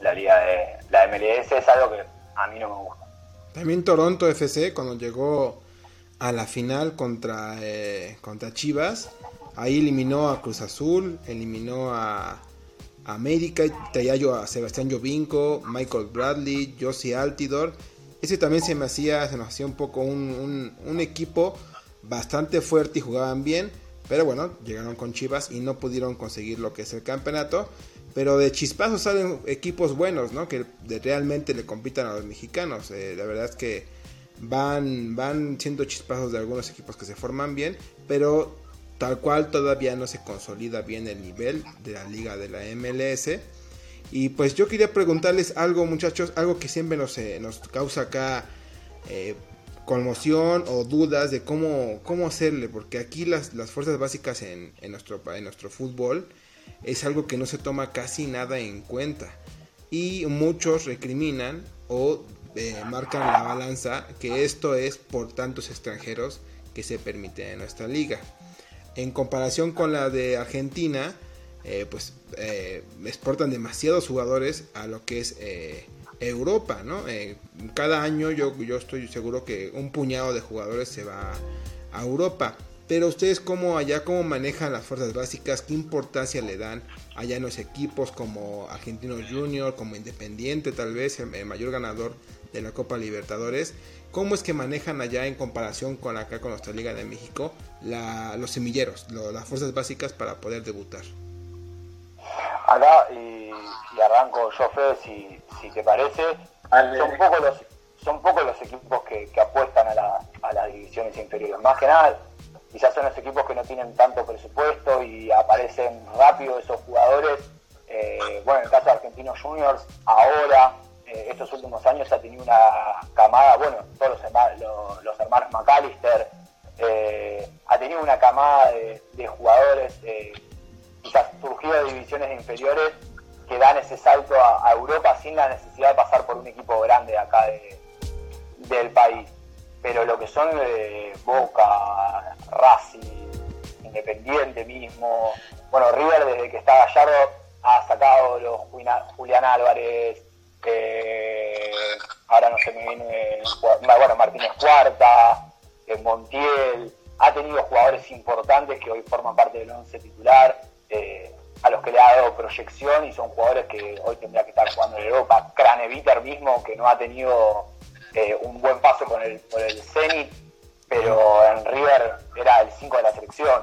la, liga de la MLS, es algo que a mí no me gusta. También Toronto FC cuando llegó a la final contra, eh, contra Chivas, ahí eliminó a Cruz Azul, eliminó a América, Tayayo a Sebastián Jovinko, Michael Bradley, Josie Altidor. Ese también se me hacía, se nos hacía un poco un, equipo bastante fuerte y jugaban bien. Pero bueno, llegaron con Chivas y no pudieron conseguir lo que es el campeonato. Pero de chispazos salen equipos buenos, ¿no? Que realmente le compitan a los mexicanos. Eh, la verdad es que van, van siendo chispazos de algunos equipos que se forman bien. Pero tal cual todavía no se consolida bien el nivel de la liga de la MLS. Y pues yo quería preguntarles algo muchachos, algo que siempre nos, eh, nos causa acá eh, conmoción o dudas de cómo, cómo hacerle, porque aquí las, las fuerzas básicas en, en, nuestro, en nuestro fútbol es algo que no se toma casi nada en cuenta. Y muchos recriminan o marcan la balanza que esto es por tantos extranjeros que se permite en nuestra liga. En comparación con la de Argentina, eh, pues eh, exportan demasiados jugadores a lo que es eh, Europa, ¿no? cada año yo, yo estoy seguro que un puñado de jugadores se va a Europa. Pero ustedes cómo allá, cómo manejan las fuerzas básicas, qué importancia le dan allá en los equipos como Argentinos Junior, como Independiente tal vez, el mayor ganador de la Copa Libertadores. ¿Cómo es que manejan allá en comparación con acá con nuestra Liga de México los semilleros, las fuerzas básicas para poder debutar? Acá, y, arranco yo, Fede, si, si te parece, son pocos los, son pocos los equipos que, apuestan a, la, a las divisiones inferiores. Más que nada, quizás son los equipos que no tienen tanto presupuesto y aparecen rápido esos jugadores. Eh, bueno, en el caso de Argentinos Juniors, ahora eh, estos últimos años ha tenido una camada, bueno, todos los, hermanos, los, hermanos McAllister, eh, ha tenido una camada de, jugadores eh, quizás surgidos de divisiones inferiores que dan ese salto a, Europa sin la necesidad de pasar por un equipo grande acá del país. Pero lo que son Boca, Racing, Independiente mismo, bueno, River desde que está Gallardo ha sacado los Julián Álvarez, ahora no se me viene, bueno, Martínez Cuarta, Montiel, ha tenido jugadores importantes que hoy forman parte del once titular, eh, a los que le ha dado proyección y son jugadores que hoy tendría que estar jugando en Europa. Craneviter mismo, que no ha tenido eh, un buen paso con el, por el Zenit, pero en River era el 5 de la selección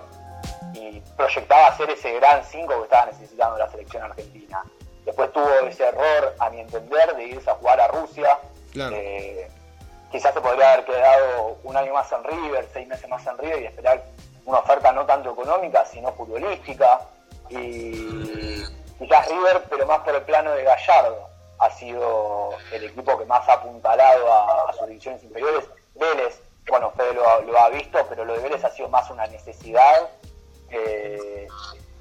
y proyectaba ser ese gran 5 que estaba necesitando la selección argentina. Después tuvo ese error, a mi entender, de irse a jugar a Rusia. Eh, quizás se podría haber quedado un año más en River, seis meses más en River y esperar una oferta no tanto económica, sino futbolística. Y quizás River, pero más por el plano de Gallardo, ha sido el equipo que más ha apuntalado a, sus divisiones inferiores. Vélez, bueno, Fede lo, ha visto, pero lo de Vélez ha sido más una necesidad. Eh,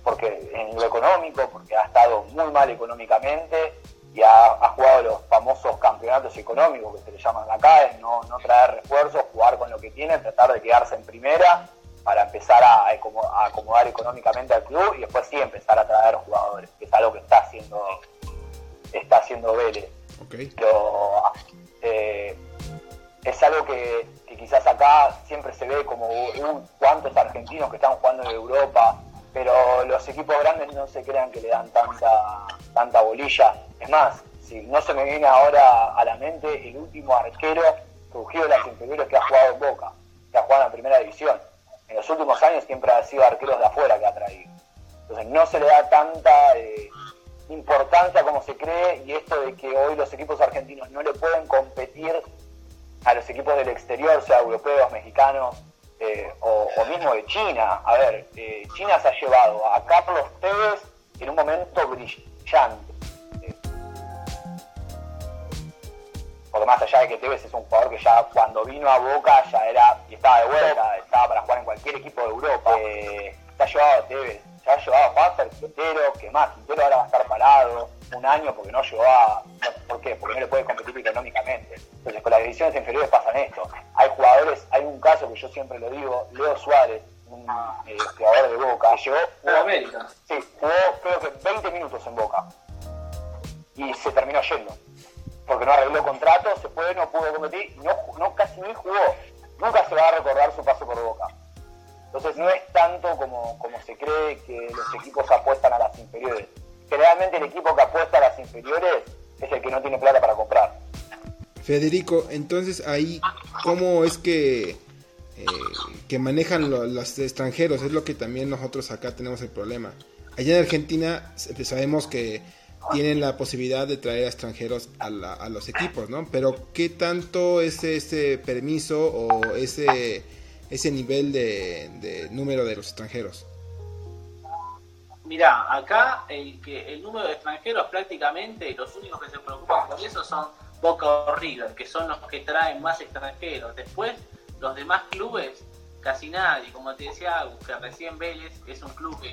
porque en lo económico, porque ha estado muy mal económicamente y ha, jugado los famosos campeonatos económicos que se le llaman acá, es no, traer refuerzos, jugar con lo que tiene, tratar de quedarse en primera para empezar a, acomodar económicamente al club y después sí empezar a traer jugadores, que es algo que está haciendo, está haciendo Vélez. Pero, eh, es algo que, quizás acá siempre se ve como un, cuantos argentinos que están jugando en Europa, pero los equipos grandes no se crean que le dan tanta, bolilla. Es más, si no se me viene ahora a la mente el último arquero surgido de las inferiores que ha jugado en Boca, que ha jugado en la primera división. En los últimos años siempre ha sido arqueros de afuera que ha traído. Entonces no se le da tanta eh, importancia como se cree y esto de que hoy los equipos argentinos no le pueden competir a los equipos del exterior, sea europeos, mexicanos, eh, o, mismo de China. A ver, eh, China se ha llevado a Carlos Tevez en un momento brillante. porque más allá de que Tevez es un jugador que ya cuando vino a Boca ya era, y estaba de vuelta, estaba para jugar en cualquier equipo de Europa, eh, se ha llevado a Tevez, se ha llevado a Pazzer, Quintero, que más, Quintero ahora va a estar parado un año porque no llegó a, ¿por qué? Porque no le puede competir económicamente. Entonces con las divisiones inferiores pasan esto. Hay jugadores, hay un caso que yo siempre lo digo, Leo Suárez, un eh, jugador de Boca, llegó, De América. sí, jugó creo que 20 minutos en Boca y se terminó yendo porque no arregló contrato, se fue, no pudo competir, no, no casi ni jugó. Nunca se va a recordar su paso por Boca. Entonces no es tanto como, como se cree que los equipos apuestan a las inferiores. Generalmente el equipo que apuesta a las inferiores es el que no tiene plata para comprar. Federico, entonces ahí, ¿cómo es que, eh, que manejan lo- los extranjeros? Es lo que también nosotros acá tenemos el problema. Allá en Argentina sabemos que tienen la posibilidad de traer a extranjeros a, la- a los equipos, ¿no? Pero ¿qué tanto es ese permiso o ese, ese nivel de, de número de los extranjeros? Mirá, acá el que el número de extranjeros prácticamente los únicos que se preocupan por eso son Boca o River, que son los que traen más extranjeros. Después, los demás clubes, casi nadie. Como te decía, Agus, que recién Vélez es un club que,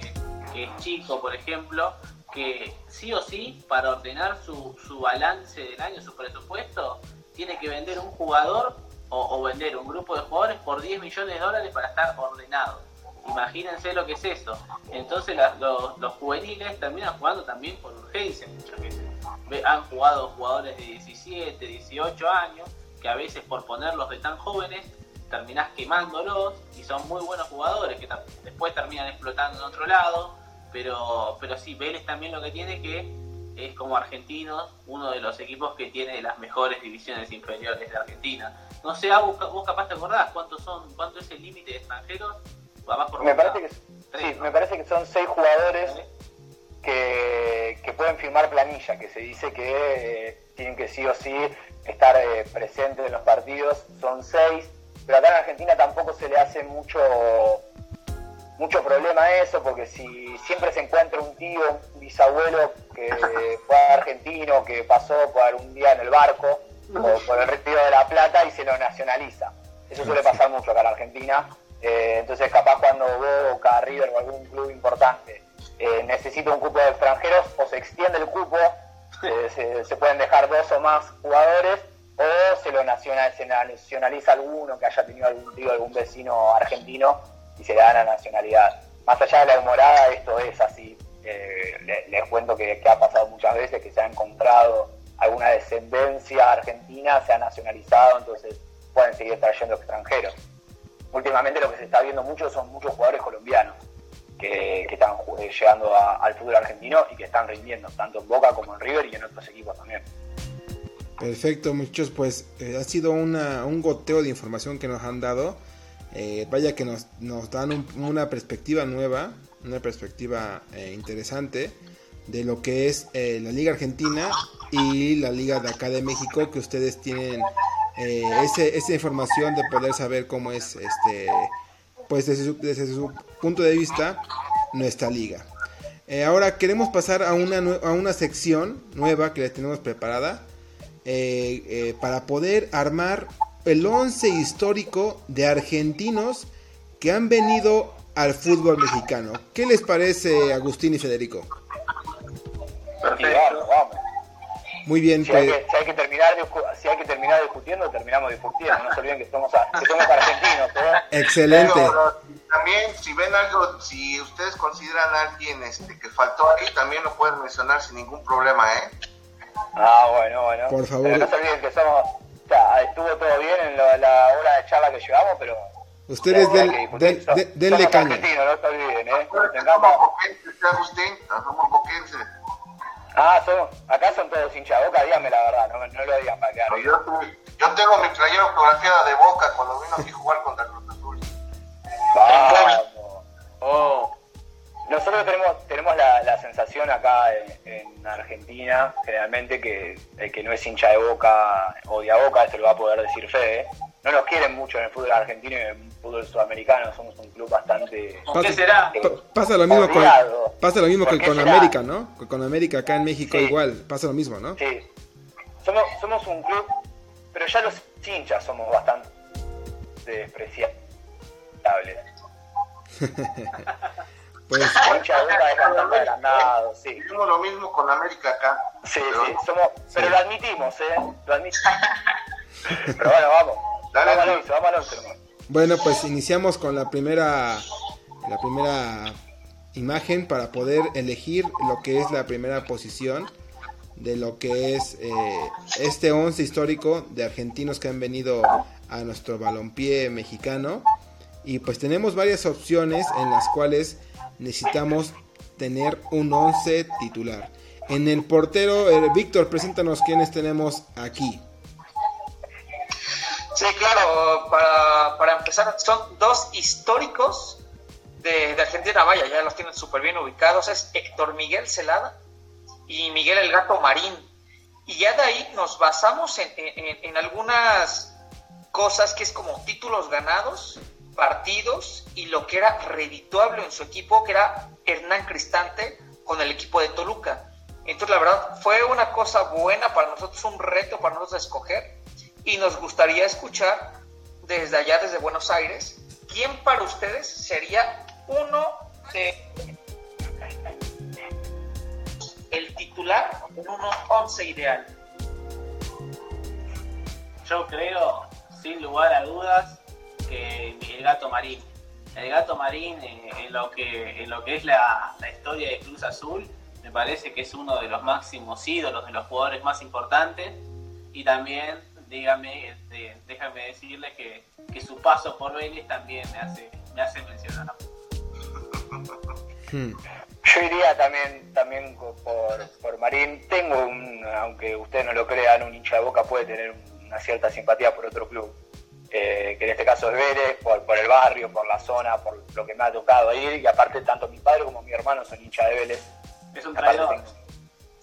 es chico, por ejemplo, que sí o sí, para ordenar su, su balance del año, su presupuesto, tiene que vender un jugador o, vender un grupo de jugadores por 10 millones de dólares para estar ordenado. Imagínense lo que es eso. Entonces los, los juveniles terminan jugando también por urgencia muchas veces. Han jugado jugadores de 17, 18 años, que a veces por ponerlos de tan jóvenes terminás quemándolos y son muy buenos jugadores que después terminan explotando en otro lado. Pero, pero sí, Vélez también lo que tiene que es como Argentinos, uno de los equipos que tiene las mejores divisiones inferiores de Argentina. No sé, Agus, vos capaz te acordás cuántos son, cuánto es el límite de extranjeros. Por Me parece que, Tres, sí, ¿no? me parece que son seis jugadores que, que pueden firmar planilla, que se dice que eh, tienen que sí o sí estar eh, presentes en los partidos. Son seis, pero acá en Argentina tampoco se le hace mucho mucho problema a eso, porque si siempre se encuentra un tío, un bisabuelo que fue argentino, que pasó por un día en el barco o por el retiro de la plata y se lo nacionaliza. Eso suele pasar mucho acá en Argentina. Eh, entonces, capaz cuando Boca, River o algún club importante eh, necesita un cupo de extranjeros, o se extiende el cupo, eh, se, se pueden dejar dos o más jugadores, o se lo nacional, se nacionaliza alguno que haya tenido algún tío, algún vecino argentino y se le da la nacionalidad. Más allá de la humorada, esto es así. Eh, le- les cuento que, que ha pasado muchas veces que se ha encontrado alguna descendencia argentina, se ha nacionalizado, entonces pueden seguir trayendo extranjeros. Últimamente lo que se está viendo mucho son muchos jugadores colombianos que, que están eh, llegando a- al fútbol argentino y que están rindiendo, tanto en Boca como en River y en otros equipos también. Perfecto, muchachos, pues eh, ha sido una, un goteo de información que nos han dado. Eh, vaya que nos, nos dan un- una perspectiva nueva, una perspectiva eh, interesante de lo que es eh, la Liga Argentina y la Liga de acá de México, que ustedes tienen eh, ese- esa información de poder saber cómo es, este, pues desde su, desde su punto de vista, nuestra liga. Eh, ahora queremos pasar a una, a una sección nueva que les tenemos preparada eh, eh, para poder armar el 11 histórico de argentinos que han venido al fútbol mexicano. ¿Qué les parece, Agustín y Federico? Muy bien, Si hay, pues que, si hay que terminar si hay que terminar discutiendo, terminamos discutiendo. No se olviden que somos, a- que somos argentinos. ¿eh? excelente. Pero, también, si ven algo, si ustedes consideran a alguien este, que faltó ahí, también lo pueden mencionar sin ningún problema, ¿eh? Ah, bueno, bueno. Por favor. Pero no se olviden que somos. O sea, estuvo todo bien en lo- la hora de charla que llevamos, pero. Ustedes hay den- Son- den- denle somos caña. no se olviden, ¿eh? Somos Tengamos- boquenses, ¿eh, Agustín? Somos boquenses. Ah, son, acá son todos hinchas de boca, díganme la verdad, no, no lo digan para quedar. Yo, yo tengo mi playera autografiada de Boca cuando vino aquí a jugar contra Cruz Azul. Vamos. Oh, Nosotros tenemos, tenemos la, la sensación acá en, en Argentina, generalmente, que el que no es hincha de boca odia boca, esto lo va a poder decir Fede. No nos quieren mucho en el fútbol argentino y en el fútbol sudamericano, somos un club bastante... ¿Por qué será? Pa- pasa lo mismo con, pasa lo mismo ¿Por que qué con será? América, ¿no? Con América acá en México Sí. igual, pasa lo mismo, ¿no? Sí, somos, somos un club pero ya los hinchas somos bastante despreciables. Pues, agrandado, sí. Hicimos lo mismo con América acá. Sí, Pero- sí, somos, pero lo admitimos, ¿eh? Lo admitimos. pero bueno, vamos. Dale, vamos al vamos al bueno, pues iniciamos con la primera, la primera imagen para poder elegir lo que es la primera posición de lo que es eh, este once histórico de argentinos que han venido a nuestro balompié mexicano y pues tenemos varias opciones en las cuales necesitamos tener un once titular. En el portero, eh, Víctor, preséntanos quiénes tenemos aquí. Sí, claro, para, para empezar, son dos históricos de, de Argentina, vaya, ya los tienen súper bien ubicados, es Héctor Miguel Celada y Miguel el Gato Marín. Y ya de ahí nos basamos en, en- en algunas cosas que es como títulos ganados, partidos y lo que era redituable en su equipo, que era Hernán Cristante con el equipo de Toluca. Entonces, la verdad, fue una cosa buena para nosotros, un reto para nosotros escoger y nos gustaría escuchar desde allá, desde Buenos Aires, quién para ustedes sería uno de el titular en uno 11 ideal. Yo creo, sin lugar a dudas, que el gato marín. El gato marín eh, en lo que en lo que es la, la historia de Cruz Azul, me parece que es uno de los máximos ídolos, de los jugadores más importantes. Y también, dígame, este, déjame decirle que, que su paso por Vélez también me hace, me hace mencionar. Hmm. Yo iría también, también por, por Marín. Tengo un, aunque ustedes no lo crean, un hincha de boca puede tener una cierta simpatía por otro club. Eh, que en este caso es Vélez, por, por el barrio, por la zona, por lo que me ha tocado ir. Y aparte, tanto mi padre como mi hermano son hinchas de Vélez. Es un Aparte traidor. tengo-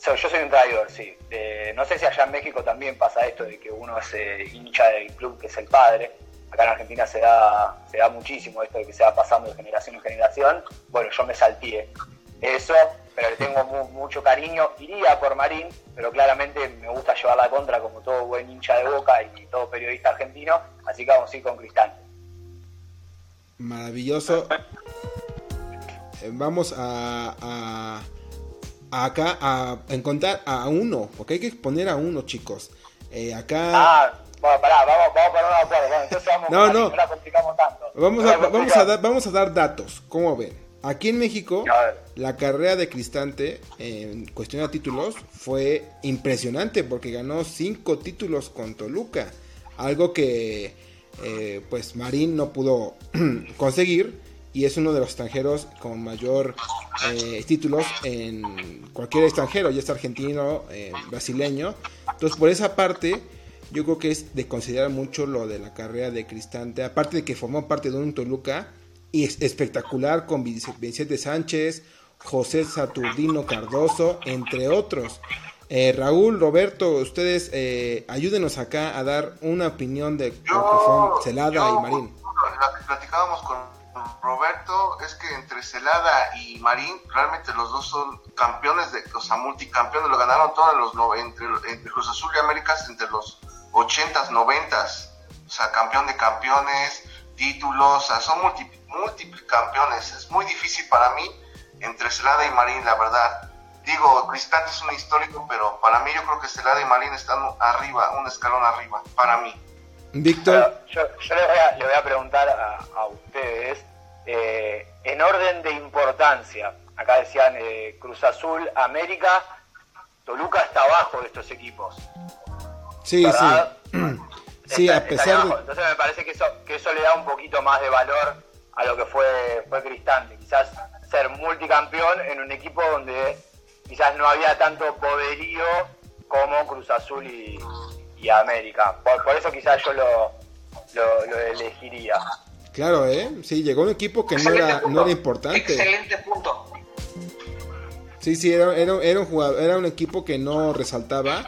So- yo soy un traidor, sí. Eh, no sé si allá en México también pasa esto de que uno es hincha del club que es el padre. Acá en Argentina se da, se da muchísimo esto de que se va pasando de generación en generación. Bueno, yo me salteé eso, pero le tengo mu- mucho cariño. Iría por Marín, pero claramente me gusta llevar la contra como todo buen hincha de boca y todo periodista argentino. Así que vamos a ir con Cristal. Maravilloso. Eh, Vamos a acá a encontrar a uno, porque hay que poner a uno, chicos. Eh, acá Ah, bueno, pará, vamos, vamos para un acuerdo. Bueno, entonces vamos No, no. no la complicamos tanto. vamos No a, vamos, a dar, vamos a dar datos. ¿Cómo ven? Aquí en México, la carrera de Cristante en cuestión de títulos fue impresionante porque ganó cinco títulos con Toluca. Algo que eh, pues Marín no pudo conseguir y es uno de los extranjeros con mayor eh, títulos en cualquier extranjero, ya sea argentino, eh, brasileño. Entonces por esa parte yo creo que es de considerar mucho lo de la carrera de Cristante, aparte de que formó parte de un Toluca y es espectacular con Vic- Vicente Sánchez, José Saturnino Cardoso, entre otros. Eh, Raúl, Roberto, ustedes eh, ayúdenos acá a dar una opinión de lo que son Celada y Marín. Celada y Marín, realmente los dos son campeones, de, o sea, multicampeones, lo ganaron todos los, no- entre, entre Cruz Azul y Américas entre los 80s, 90s, o sea, campeón de campeones, títulos, o sea, son multi, múltiples campeones. Es muy difícil para mí entre Celada y Marín, la verdad. Digo, Cristante es un histórico, pero para mí yo creo que Celada y Marín están arriba, un escalón arriba, para mí. Víctor, Yo, yo le, voy a, le voy a preguntar a, a ustedes, eh, en orden de importancia, acá decían eh, Cruz Azul, América, Toluca está abajo de estos equipos. sí, ¿verdad? sí. Sí, Está- a pesar de... Entonces me parece que eso, que eso le da un poquito más de valor a lo que fue, fue Cristante. Quizás ser multicampeón en un equipo donde quizás no había tanto poderío como Cruz Azul y, y América. Por, por eso quizás yo lo, lo, lo elegiría. Claro, ¿eh? Sí, llegó un equipo que no era, no era importante. Excelente punto. Sí, sí, era, era, era un jugador, era un equipo que no resaltaba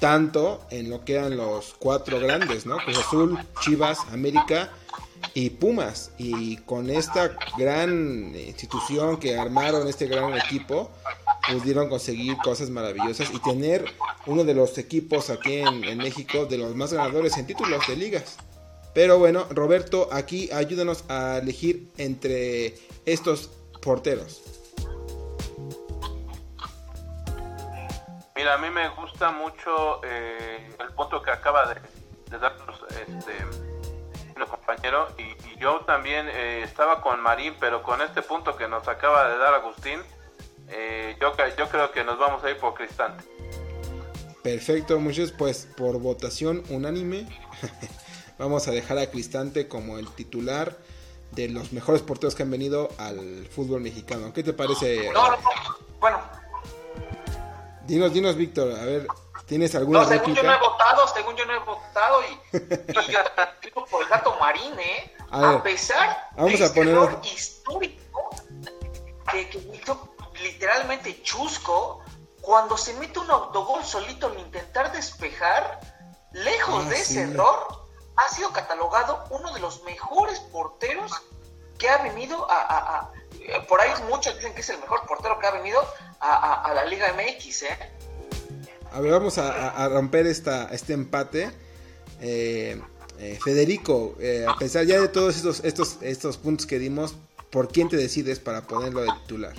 tanto en lo que eran los cuatro grandes, ¿no? Cruz Azul, Chivas, América y Pumas. Y con esta gran institución que armaron, este gran equipo, pudieron conseguir cosas maravillosas y tener uno de los equipos aquí en, México de los más ganadores en títulos de ligas. Pero bueno, Roberto, aquí ayúdanos a elegir entre estos porteros. Mira, a mí me gusta mucho eh, el punto que acaba de, darnos este, compañero y, yo también eh, estaba con Marín, pero con este punto que nos acaba de dar Agustín, eh, yo, yo creo que nos vamos a ir por Cristante. Perfecto, muchos pues por votación unánime vamos a dejar a Cristante como el titular de los mejores porteros que han venido al fútbol mexicano. ¿Qué te parece? No, bueno. Dinos, dinos, Víctor, a ver, ¿tienes alguna no, según yo no he votado, según yo no he votado y, y yo por el gato Marín, ¿eh? A, pesar vamos de a este poner... histórico que, que literalmente chusco, cuando se mete un autogol solito al intentar despejar, lejos ah, de ese error, ha sido catalogado uno de los mejores porteros que ha venido a, por ahí muchos dicen que es el mejor portero que ha venido a, la Liga MX, ¿eh? A ver, vamos a, romper esta, este empate. Eh, eh, Federico, eh, a pesar ya de todos estos, estos, estos puntos que dimos, ¿por quién te decides para ponerlo de titular?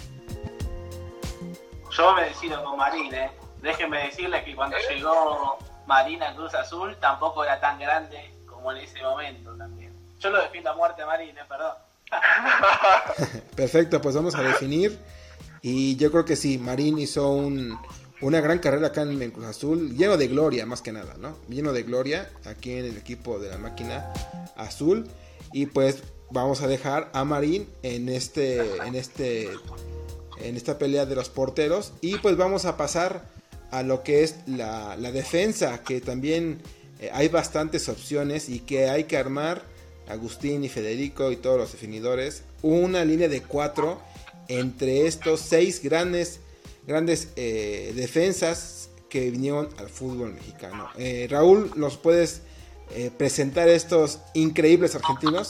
Yo me decido con Marín, ¿eh? Déjenme decirles que cuando llegó Marín a Cruz Azul tampoco era tan grande en momento también. Yo lo defiendo a muerte ¿eh? Perdón. Perfecto, pues vamos a definir. Y yo creo que sí, Marín hizo una gran carrera acá en Cruz Azul, lleno de gloria más que nada, ¿no? Lleno de gloria aquí en el equipo de la máquina azul. Y pues vamos a dejar a Marín en este, en este en esta pelea de los porteros. Y pues vamos a pasar a lo que es la, defensa, que también eh, hay bastantes opciones y que hay que armar, Agustín y Federico y todos los definidores, una línea de cuatro entre estos seis grandes, grandes eh, defensas que vinieron al fútbol mexicano. Eh, Raúl, ¿nos puedes presentar estos increíbles argentinos?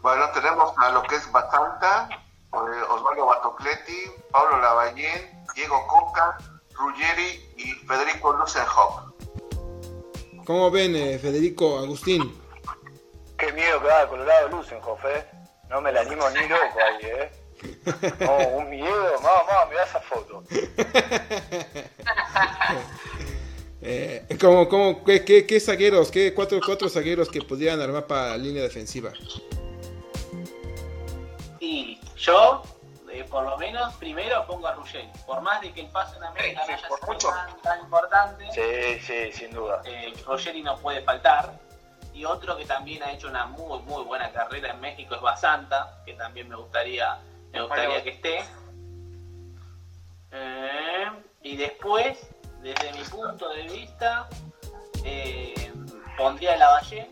Bueno, tenemos a lo que es Batanta, Osvaldo Batocleti, Pablo Lavallén, Diego Coca, Ruggeri y Federico Lusenhoff. ¿Cómo ven, eh, Federico Agustín? Qué miedo que da Colorado Lusenhoff, ¿eh? No me la animo ni loco ahí, ¿eh? No, un miedo, mamá, me da esa foto. eh, ¿cómo, cómo, qué, qué, qué, zagueros, qué cuatro, cuatro zagueros que podrían armar para la línea defensiva? Y yo, eh, por lo menos, primero pongo a Ruggeri. Por más de que el paso en América no haya sido tan, importante, sí, sí, sin duda. Eh, Ruggeri no puede faltar. Y otro que también ha hecho una muy, muy buena carrera en México es Basanta, que también me gustaría, me gustaría que esté. Eh, y después, desde mi punto de vista, eh, pondría a Valle,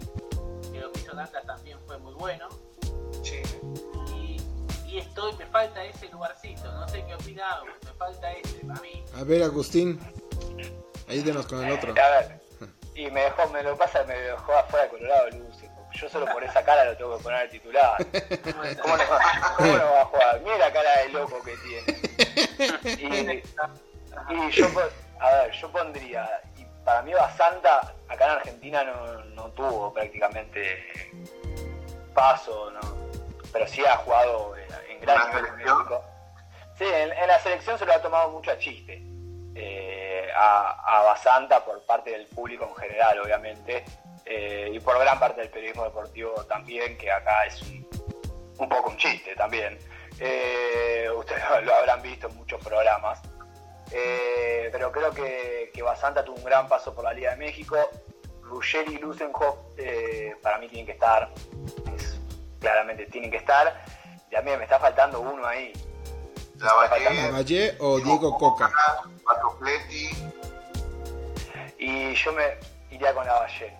que lo que hizo Nata también fue muy bueno. Estoy, me falta ese lugarcito, no sé qué opina, me falta ese para mí. A ver, Agustín, ayúdenos con el otro. a ver, y me dejó, me lo pasa, me dejó afuera de Colorado Luce. Yo solo por esa cara lo tengo que poner al titular. ¿Cómo no, va a jugar? Mira la cara de loco que tiene. Y, yo, a ver, yo pondría, y para mí Basanta, acá en Argentina no, no tuvo prácticamente paso, ¿no? pero sí ha jugado Sí, en, la selección se lo ha tomado mucho a chiste. Eh, a, Basanta por parte del público en general, obviamente, eh, y por gran parte del periodismo deportivo también, que acá es un, poco un chiste también. Eh, ustedes lo habrán visto en muchos programas. pero creo que, que Basanta tuvo un gran paso por la Liga de México. Ruggeri y Lusenhoff para mí tienen que estar, claramente tienen que estar también me está faltando uno ahí. Lavallé o Diego Coca. Y yo me iría con Lavallé.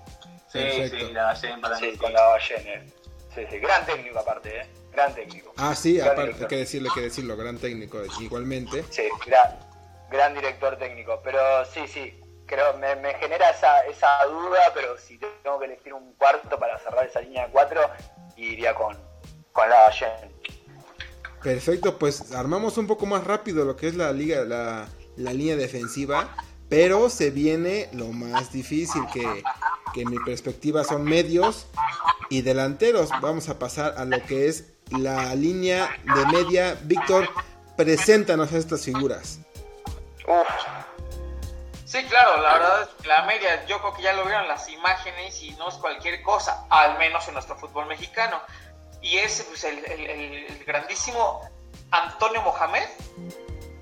Sí, Perfecto. sí, Lavallé para Sí, con Lavallé. Sí, sí, gran técnico aparte, ¿eh? Gran técnico. Ah, sí, aparte, hay que decirle, que decirlo, gran técnico igualmente. Sí, gran, gran director técnico. Pero sí, sí, creo, me, me genera esa, esa duda, pero si tengo que elegir un cuarto para cerrar esa línea de cuatro, iría con, con. Perfecto, pues armamos un poco más rápido lo que es la liga, la, la línea defensiva, pero se viene lo más difícil que, que en mi perspectiva son medios y delanteros. Vamos a pasar a lo que es la línea de media. Víctor, preséntanos a estas figuras. Sí, claro, la verdad es que la media, yo creo que ya lo vieron las imágenes y no es cualquier cosa, al menos en nuestro fútbol mexicano. Y es pues, el, el, grandísimo Antonio Mohamed,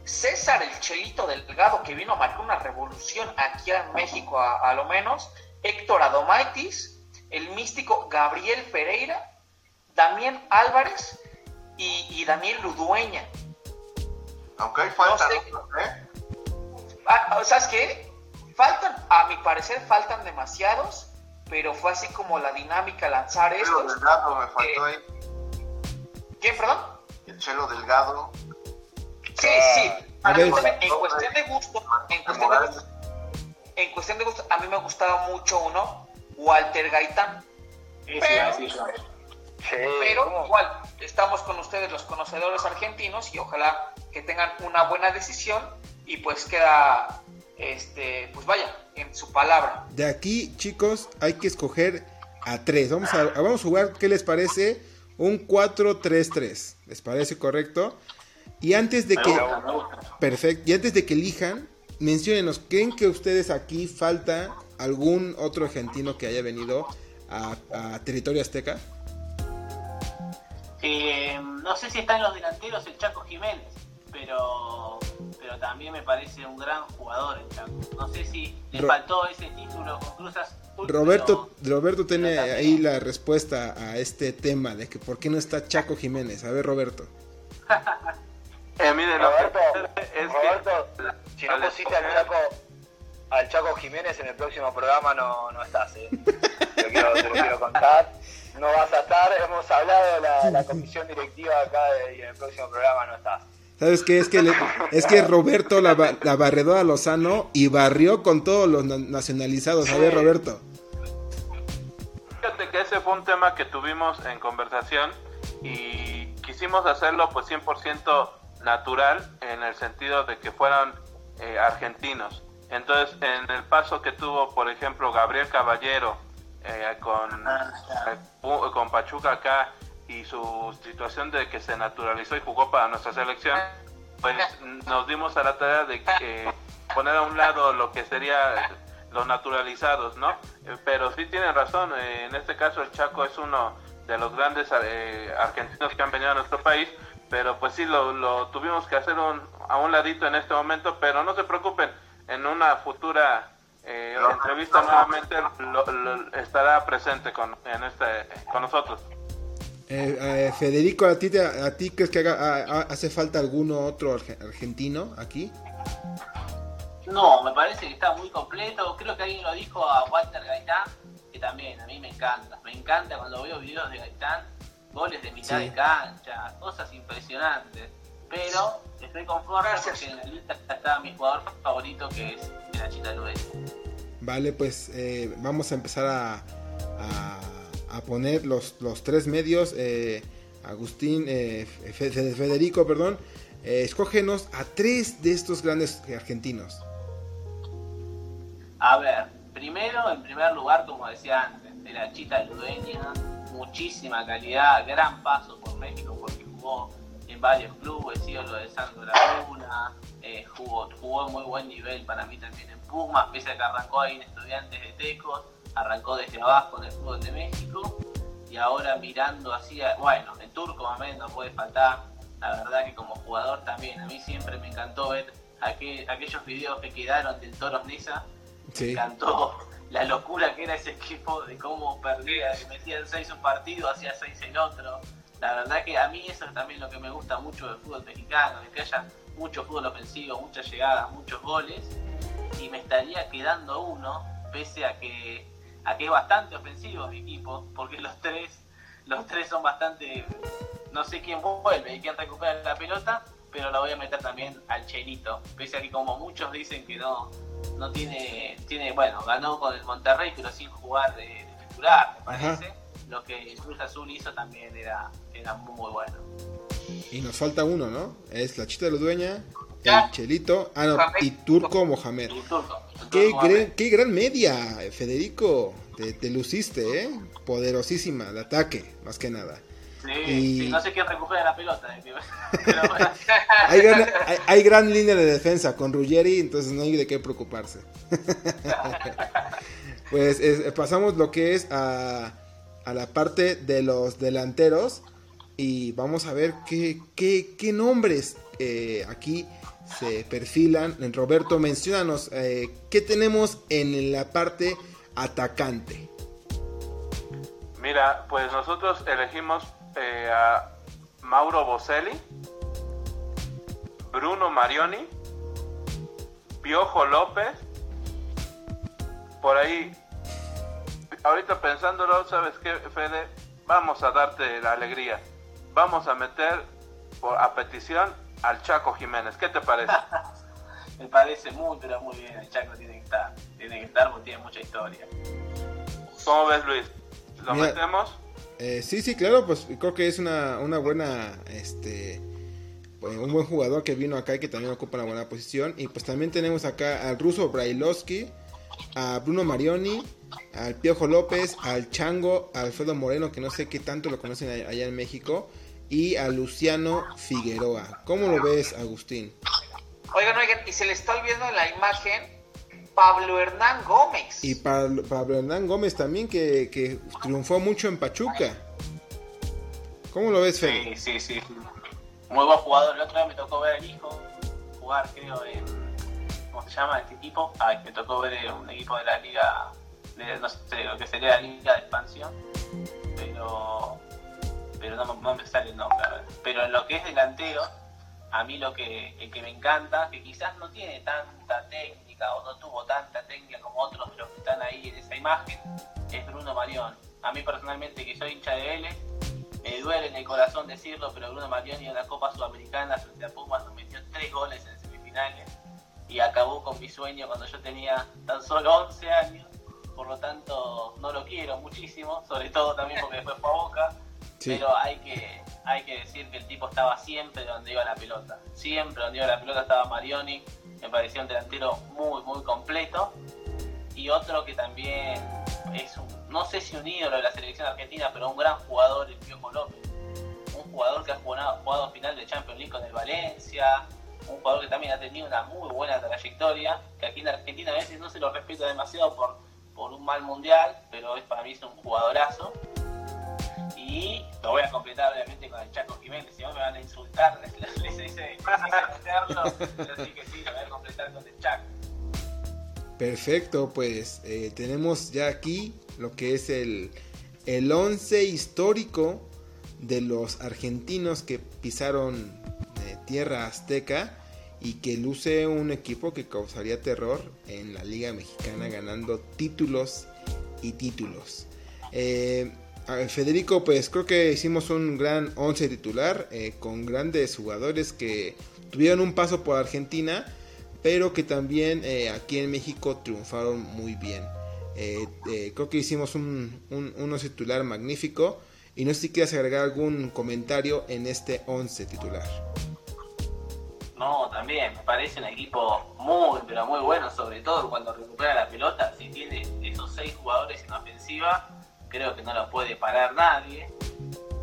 César el Chelito Delgado, que vino a marcar una revolución aquí en México a, a lo menos, Héctor Adomaitis, el místico Gabriel Pereira, Damián Álvarez y, y Daniel Ludueña. Aunque hay falta, no ¿eh? Ah, ¿Sabes qué? Faltan, a mi parecer, faltan demasiados, pero fue así como la dinámica lanzar el esto. Chelo Delgado me faltó ahí. ¿Quién, perdón? El Chelo Delgado. Sí, sí. A ver, en cuestión de gusto, en cuestión de gusto, en cuestión de gusto, a mí me gustaba mucho uno, Walter Gaitán. Pero, pero igual, estamos con ustedes los conocedores argentinos y ojalá que tengan una buena decisión y pues queda, este, pues vaya, en su palabra. De aquí, chicos, hay que escoger a tres. Vamos a, vamos a jugar, ¿qué les parece? Un 4-3-3. ¿Les parece correcto? Y antes de que... Perfecto. Y antes de que elijan, menciónenos, ¿creen que ustedes aquí falta algún otro argentino que haya venido a, a territorio azteca? Eh, no sé si está en los delanteros el Chaco Jiménez, pero pero también me parece un gran jugador el Chaco. No sé si le Ro faltó ese título con Cruz Azul, Roberto, pero, Roberto tiene ahí la respuesta a este tema de que por qué no está Chaco Jiménez. A ver, Roberto. eh, miren, Roberto, es Roberto que... si no pusiste al Chaco, al Chaco Jiménez en el próximo programa no, no estás, ¿eh? Te lo, quiero, te lo quiero contar. No vas a estar, hemos hablado de la, la comisión directiva acá y en el próximo programa no estás. ¿Sabes qué? Es que, le, es que Roberto la, la barredó a Lozano y barrió con todos los nacionalizados. A ver, Roberto. Fíjate que ese fue un tema que tuvimos en conversación y quisimos hacerlo pues 100% natural en el sentido de que fueran eh, argentinos. Entonces, en el paso que tuvo, por ejemplo, Gabriel Caballero eh, con, eh, con Pachuca acá y su situación de que se naturalizó y jugó para nuestra selección, pues nos dimos a la tarea de que poner a un lado lo que sería los naturalizados, ¿no? Pero sí tienen razón, en este caso el Chaco es uno de los grandes eh, argentinos que han venido a nuestro país, pero pues sí lo, lo tuvimos que hacer un, a un ladito en este momento, pero no se preocupen, en una futura eh, entrevista nuevamente lo, estará presente con, en este, con nosotros. Eh, eh, Federico, ¿a ti, te, ¿a ti crees que haga, a, a, hace falta alguno otro argentino aquí? No, me parece que está muy completo. Creo que alguien lo dijo a Walter Gaitán, que también a mí me encanta. Me encanta cuando veo videos de Gaitán, goles de mitad sí. de cancha, cosas impresionantes. Pero estoy conforme Gracias. porque en la lista está mi jugador favorito que es el Achita Luis. Vale, pues eh, vamos a empezar a, a a poner los, los tres medios. Eh, Agustín, eh, Federico, perdón. Eh, escógenos a tres de estos grandes argentinos. A ver, primero, en primer lugar, como decía antes, de la Chita Ludeña, muchísima calidad, gran paso por México porque jugó en varios clubes, ídolo de Santo Laguna, eh, jugó, jugó muy buen nivel para mí también en Pumas, pese a que arrancó ahí en Estudiantes de Tecos arrancó desde abajo en el fútbol de México y ahora mirando hacia, bueno, el turco Mamed no puede faltar, la verdad que como jugador también, a mí siempre me encantó ver aquel, aquellos videos que quedaron del Toros sí. me encantó la locura que era ese equipo, de cómo perdía, que metían 6 un partido, hacía 6 el otro, la verdad que a mí eso es también lo que me gusta mucho del fútbol mexicano, de que haya mucho fútbol ofensivo, muchas llegadas, muchos goles, y me estaría quedando uno, pese a que aquí es bastante ofensivo mi equipo, porque los tres, los tres son bastante, no sé quién vuelve y quién recupera la pelota, pero la voy a meter también al Chelito, pese a que como muchos dicen que no, no tiene, tiene, bueno, ganó con el Monterrey, pero sin jugar de, de titular, me parece. Ajá. Lo que Cruz Azul hizo también era, era muy bueno. Y nos falta uno, ¿no? Es la Chita de la Dueña, el Chelito, ah, no, y Turco Mohamed. Qué, gran, qué gran media, Federico. Te, te, luciste, ¿eh? Poderosísima, de ataque, más que nada. Sí, y... sí no sé quién recupera la pelota. ¿eh? hay, gran, hay, hay, gran, línea de defensa con Ruggeri, entonces no hay de qué preocuparse. pues es, pasamos lo que es a, a, la parte de los delanteros y vamos a ver qué, qué, qué nombres eh, aquí se perfilan. Roberto, mencionanos, eh, ¿qué tenemos en la parte atacante? Mira, pues nosotros elegimos eh, a Mauro Boselli, Bruno Marioni, Piojo López, por ahí, ahorita pensándolo, ¿sabes qué, Fede? Vamos a darte la alegría. Vamos a meter por, a petición al Chaco Jiménez. ¿Qué te parece? Me parece muy, pero muy bien. El Chaco tiene que estar. Tiene que estar porque tiene mucha historia. ¿Cómo ves, Luis? ¿Lo metemos? Eh, sí, sí, claro, pues creo que es una, una buena, este, pues, un buen jugador que vino acá y que también ocupa una buena posición. Y pues también tenemos acá al ruso Brailovsky, a Bruno Marioni, al Piojo López, al Chango, a Alfredo Moreno, que no sé qué tanto lo conocen allá en México, y a Luciano Figueroa. ¿Cómo lo ves, Agustín? Oigan, oigan, y se le está olvidando en la imagen Pablo Hernán Gómez. Y Pablo, Pablo Hernán Gómez también, que, que, triunfó mucho en Pachuca. ¿Cómo lo ves, Fede? Sí, sí, sí. Muy buen jugador. El otro día me tocó ver al hijo jugar, creo, en. ¿Cómo se llama este equipo? Ah, me tocó ver un equipo de la liga. De, no sé, lo que sería la liga de expansión. Pero. Pero no, me sale el nombre. Pero en lo que es delantero a mí lo que, que me encanta, que quizás no tiene tanta técnica o no tuvo tanta técnica como otros de los que están ahí en esa imagen, es Bruno Marión. A mí personalmente, que soy hincha de Vélez, me duele en el corazón decirlo, pero Bruno Marión en la Copa Sudamericana frente a Pumas nos metió tres goles en semifinales y acabó con mi sueño cuando yo tenía tan solo 11 años. Por lo tanto, no lo quiero muchísimo, sobre todo también porque después fue a Boca. Pero hay que, hay que decir que el tipo estaba siempre donde iba la pelota. Siempre donde iba la pelota estaba Marioni. Me pareció un delantero muy, muy completo. Y otro que también es, un, no sé si un ídolo de la selección argentina, pero un gran jugador, el Piojo López. Un jugador que ha jugado, jugado final de Champions League con el Valencia. Un jugador que también ha tenido una muy buena trayectoria. Que aquí en Argentina a veces no se lo respeta demasiado por, por un mal mundial, pero es, para mí es un jugadorazo. Y lo voy a completar obviamente con el Chaco Jiménez, si no me van a insultar, les, les hice hacerlo, así que sí, lo voy a completar con el Chaco. Perfecto, pues eh, tenemos ya aquí lo que es el, el once histórico de los argentinos que pisaron eh, tierra azteca y que luce un equipo que causaría terror en la Liga Mexicana ganando títulos y títulos. Eh, Federico, pues creo que hicimos un gran 11 titular eh, con grandes jugadores que tuvieron un paso por Argentina, pero que también eh, aquí en México triunfaron muy bien. Eh, creo que hicimos un, un, titular magnífico y no sé si quieres agregar algún comentario en este 11 titular. No, también me parece un equipo muy, pero muy bueno, sobre todo cuando recupera la pelota. Si tiene esos seis jugadores en ofensiva, creo que no lo puede parar nadie.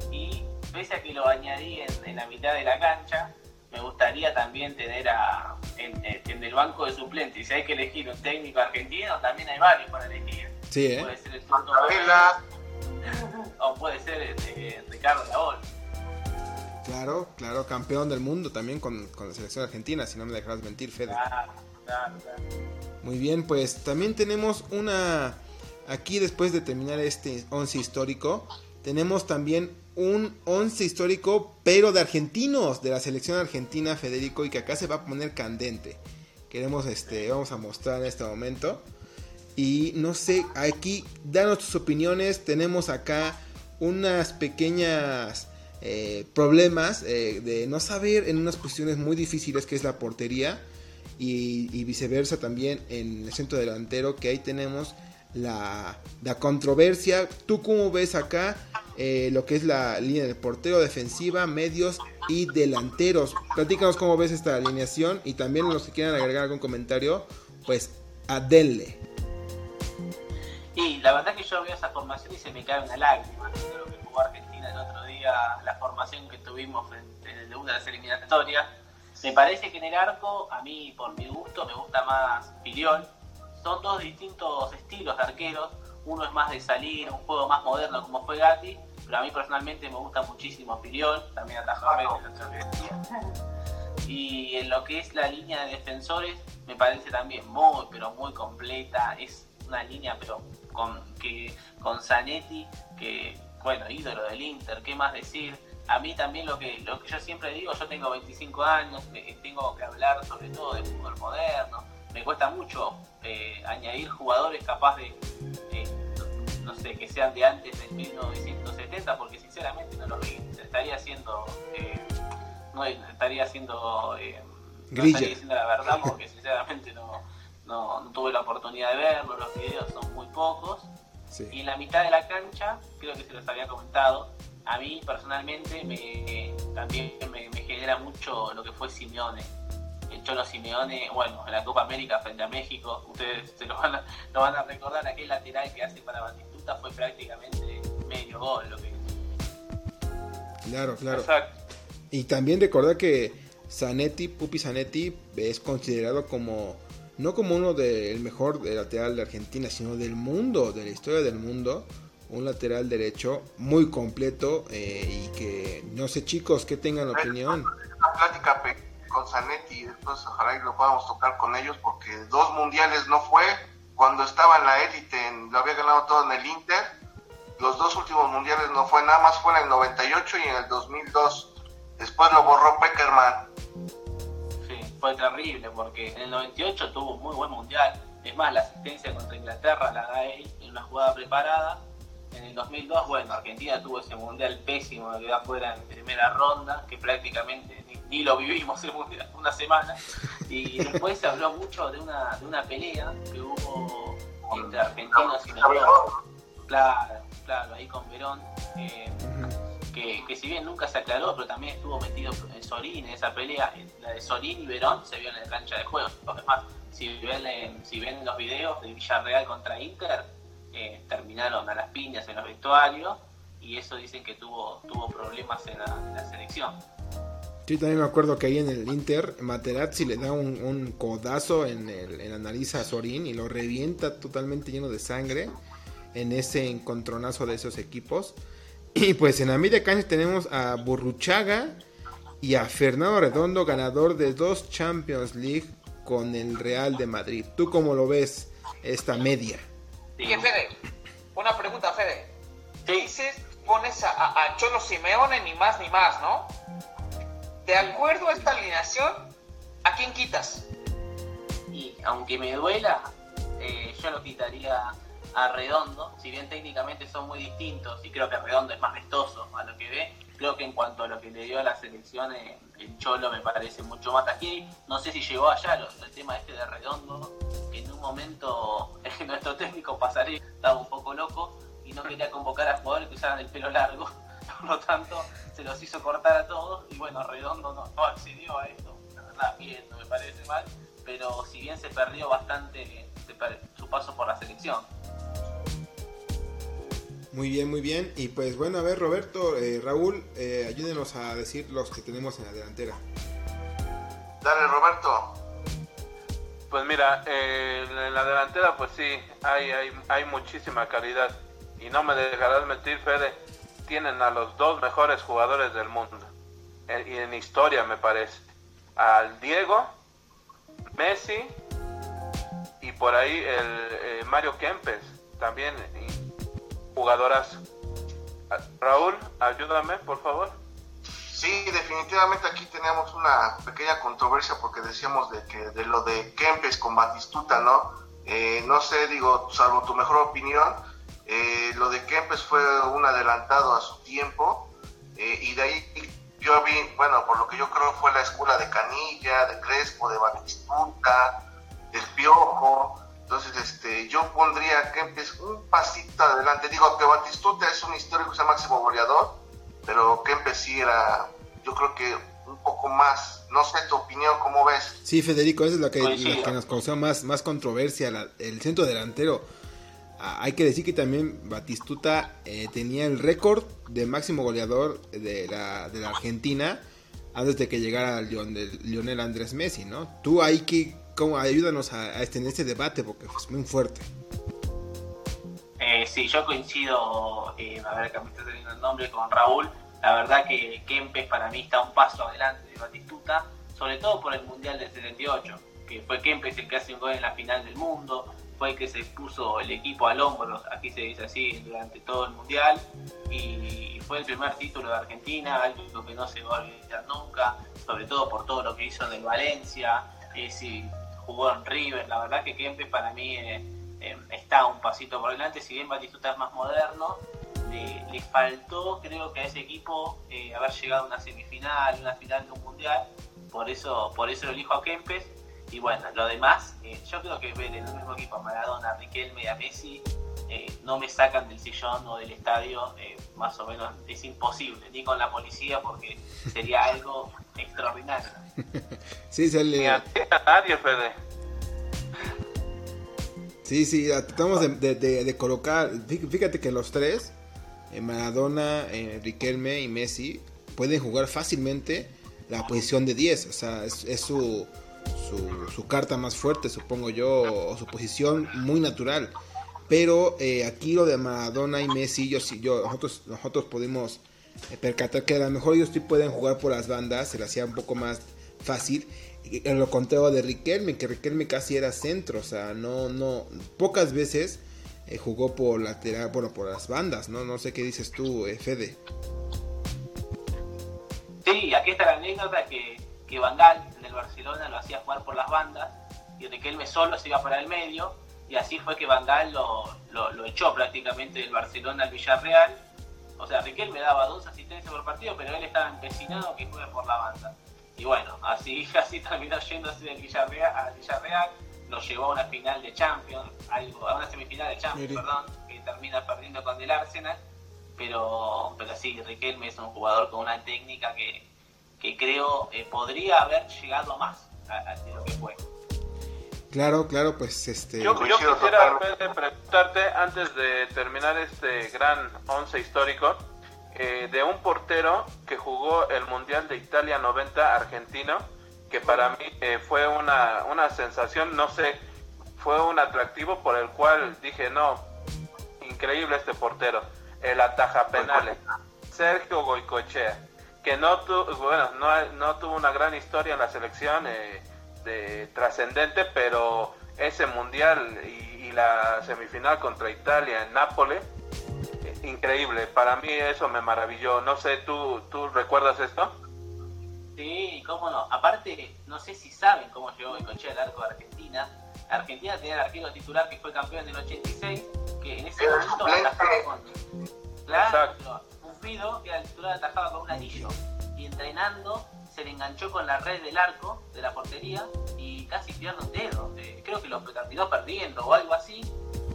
Y pese a que lo añadí en, la mitad de la cancha, me gustaría también tener a, en, el banco de suplentes. Si hay que elegir un técnico argentino, también hay varios para elegir. Sí, ¿eh? Puede ser el o puede ser este, Ricardo Laol. Claro, claro, campeón del mundo también con, con, la selección argentina, si no me dejarás mentir, Fede. Claro, claro, claro. Muy bien, pues también tenemos una Aquí después de terminar este 11 histórico, tenemos también un 11 histórico, pero de argentinos, de la selección argentina, Federico, y que acá se va a poner candente. Queremos, este, vamos a mostrar en este momento. Y no sé, aquí, danos tus opiniones. Tenemos acá unas pequeñas eh, problemas eh, de no saber en unas posiciones muy difíciles que es la portería. Y, y viceversa también en el centro delantero, que ahí tenemos la, controversia. ¿Tú cómo ves acá eh, lo que es la línea del portero, defensiva, medios y delanteros. Platícanos cómo ves esta alineación y también los que quieran agregar algún comentario, pues adenle. Y la verdad que yo veo esa formación y se me cae una lágrima que jugó Argentina el otro día, la formación que tuvimos en, el debut de las eliminatorias. Me parece que en el arco, a mí por mi gusto, me gusta más Piliol. Son dos distintos estilos de arqueros. Uno es más de salir, un juego más moderno como fue Gatti, pero a mí personalmente me gusta muchísimo Piliol, también atajaba Y en lo que es la línea de defensores, me parece también muy, pero muy completa. Es una línea, pero con, que, con Zanetti, que, bueno, ídolo del Inter, ¿qué más decir? A mí también lo que, lo que yo siempre digo, yo tengo 25 años, tengo que hablar sobre todo de fútbol moderno, me cuesta mucho eh, añadir jugadores capaces de, no sé, que sean de antes de 1970, porque sinceramente no lo vi, estaría haciendo, eh, no estaría haciendo, eh, no estaría diciendo la verdad, porque sinceramente no, no, tuve la oportunidad de verlo, los videos son muy pocos. Y en la mitad de la cancha, creo que se los había comentado, a mí personalmente me, también me, genera mucho lo que fue Simeone. El Cholo Simeone, bueno, en la Copa América frente a México, ustedes se lo van a, lo van a recordar, aquel lateral que hace para Batistuta fue prácticamente medio gol lo que Claro, claro. Y también recordar que Zanetti, Pupi Zanetti, es considerado como no como uno del mejor lateral de Argentina, sino del mundo, de la historia del mundo. Un lateral derecho muy completo eh, y que no sé chicos que tengan opinión. Una plática con Zanetti después ojalá y lo podamos tocar con ellos porque dos mundiales no fue cuando estaba en la élite, lo había ganado todo en el Inter. Los dos últimos mundiales no fue, nada más fue en el 98 y en el 2002. Después lo borró Peckerman fue terrible porque en el 98 tuvo un muy buen mundial. Es más, la asistencia contra Inglaterra la da él en una jugada preparada. En el 2002, bueno, Argentina tuvo ese mundial pésimo que da fuera en primera ronda, que prácticamente ni, lo vivimos mundial, una semana. Y después se habló mucho de una, de una pelea que hubo entre argentinos y nosotros. Claro, claro, ahí con Verón. Eh, que, si bien nunca se aclaró, pero también estuvo metido en Sorín en esa pelea, la de Sorín y Verón se vio en la cancha de juego. Además, si ven, si ven los videos de Villarreal contra Inter, eh, terminaron a las piñas en los vestuarios y eso dicen que tuvo, tuvo problemas en la, selección. Sí, también me acuerdo que ahí en el Inter, Materazzi le da un, codazo en, el, en la nariz a Sorín y lo revienta totalmente lleno de sangre en ese encontronazo de esos equipos. Y pues en la media cancha tenemos a Burruchaga y a Fernando Redondo, ganador de dos Champions League con el Real de Madrid. ¿Tú cómo lo ves esta media? Sí, Fede, una pregunta, Fede. ¿Qué dices? Pones a, Cholo Simeone ni más ni más, ¿no? De acuerdo a esta alineación, ¿a quién quitas? Y aunque me duela, eh, yo lo quitaría a Redondo, si bien técnicamente son muy distintos y creo que Redondo es más vistoso a lo que ve, creo que en cuanto a lo que le dio a la selección, eh, el Cholo me parece mucho más aquí. No sé si llegó allá el tema este de Redondo, que en un momento nuestro técnico pasaré estaba un poco loco y no quería convocar a jugadores que usaran el pelo largo. Por lo tanto, se los hizo cortar a todos y bueno, Redondo no, accedió a esto. La verdad, bien, no me parece mal, pero si bien se perdió bastante su paso por la selección. Muy bien, muy bien. Y pues bueno, a ver Roberto, eh, Raúl, eh, ayúdenos a decir los que tenemos en la delantera. Dale Roberto. Pues mira, eh, en la delantera pues sí, hay, hay, hay muchísima calidad. Y no me dejarás mentir, Fede, tienen a los dos mejores jugadores del mundo. y en historia me parece. Al Diego, Messi y por ahí el Mario Kempes también jugadoras. Raúl, ayúdame, por favor. Sí, definitivamente aquí teníamos una pequeña controversia porque decíamos de que de lo de Kempes con Batistuta, ¿no? Eh, no sé, digo, salvo tu mejor opinión, eh, lo de Kempes fue un adelantado a su tiempo eh, y de ahí yo vi, bueno, por lo que yo creo fue la escuela de Canilla, de Crespo, de Batistuta, del Piojo, Entonces, este, yo pondría a Kempes un pasito adelante. Digo que Batistuta es un histórico, es el máximo goleador, pero Kempes sí era, yo creo que un poco más. No sé tu opinión, ¿cómo ves? Sí, Federico, esa es la que, Coincido. la que nos causó más, más controversia, la- el centro delantero. Hay que decir que también Batistuta eh, tenía el récord de máximo goleador de la, de la Argentina antes de que llegara Lionel, Andrés Messi, ¿no? Tú ahí que, ¿cómo? ayúdanos a, a este, este debate porque es muy fuerte. Eh, sí, yo coincido, eh, a ver que está teniendo el nombre, con Raúl. La verdad que Kempes para mí está un paso adelante de Batistuta, sobre todo por el Mundial del 78, que fue Kempes el que hace un gol en la final del mundo, fue el que se puso el equipo al hombro, aquí se dice así, durante todo el Mundial, y fue el primer título de Argentina, algo que no se va a olvidar nunca, sobre todo por todo lo que hizo en el Valencia, eh, sí, jugó en River, la verdad que Kempes para mí... eh, eh, está un pasito por delante, si bien Batistuta es más moderno, le, le faltó creo que a ese equipo eh, haber llegado a una semifinal, una final de un mundial, por eso, por eso lo elijo a Kempes, y bueno, lo demás, eh, yo creo que ver en el mismo equipo a Maradona, a Riquelme y a Messi, eh, no me sacan del sillón o del estadio, eh, más o menos es imposible, ni con la policía porque sería algo extraordinario. Sí. Sí, sí, tratamos de, de- de- de colocar, fí- fíjate que los tres, Maradona, Riquelme y Messi, pueden jugar fácilmente la posición de 10, o sea, es, es su, su, carta más fuerte, supongo yo, o su posición muy natural. Pero eh, aquí lo de Maradona y Messi, yo, yo, nosotros, nosotros pudimos eh, percatar que a lo mejor ellos pueden jugar por las bandas, se les hacía un poco más fácil. En lo contrario de Riquelme, que Riquelme casi era centro, o sea, no, no, pocas veces eh, jugó por lateral, bueno, por las bandas, ¿no? No sé qué dices tú, Fede. Sí, aquí está la anécdota que, que Van Gaal en el Barcelona lo hacía jugar por las bandas y Riquelme solo se iba para el medio y así fue que Van Gaal lo, lo, lo echó prácticamente del Barcelona al Villarreal. O sea, Riquelme daba dos asistencias por partido, pero él estaba empecinado que juegue por la banda. Y bueno, así, así terminó yéndose del Villarreal al Villarreal, lo llevó a una final de Champions, algo, a una semifinal de Champions, perdón, que termina perdiendo con el Arsenal pero, pero sí, Riquelme es un jugador con una técnica que, que creo eh, podría haber llegado más a, a de lo que fue. Claro, claro, pues este... Yo, yo quisiera preguntarte, antes de terminar este gran once histórico, eh, de un portero que jugó el Mundial de Italia 90 argentino, que para mí eh, fue una, una sensación, no sé, fue un atractivo por el cual dije, no, increíble este portero, el ataja penales, Sergio Goicochea, que no, tu, bueno, no, no tuvo una gran historia en la selección eh, de trascendente, pero ese mundial y, y la semifinal contra Italia en Nápoles, eh, increíble, para mí eso me maravilló, no sé, ¿tú, tú recuerdas esto? Sí, cómo no. Aparte, no sé si saben cómo llegó Bencochea al arco de Argentina. Argentina tenía el arquero titular que fue campeón en el 86, que en ese momento atajaba con... Claro, Bufido, que el titular, atajaba con un anillo. Y entrenando, se le enganchó con la red del arco de la portería y casi pierde un dedo. Eh, creo que lo terminó perdiendo o algo así.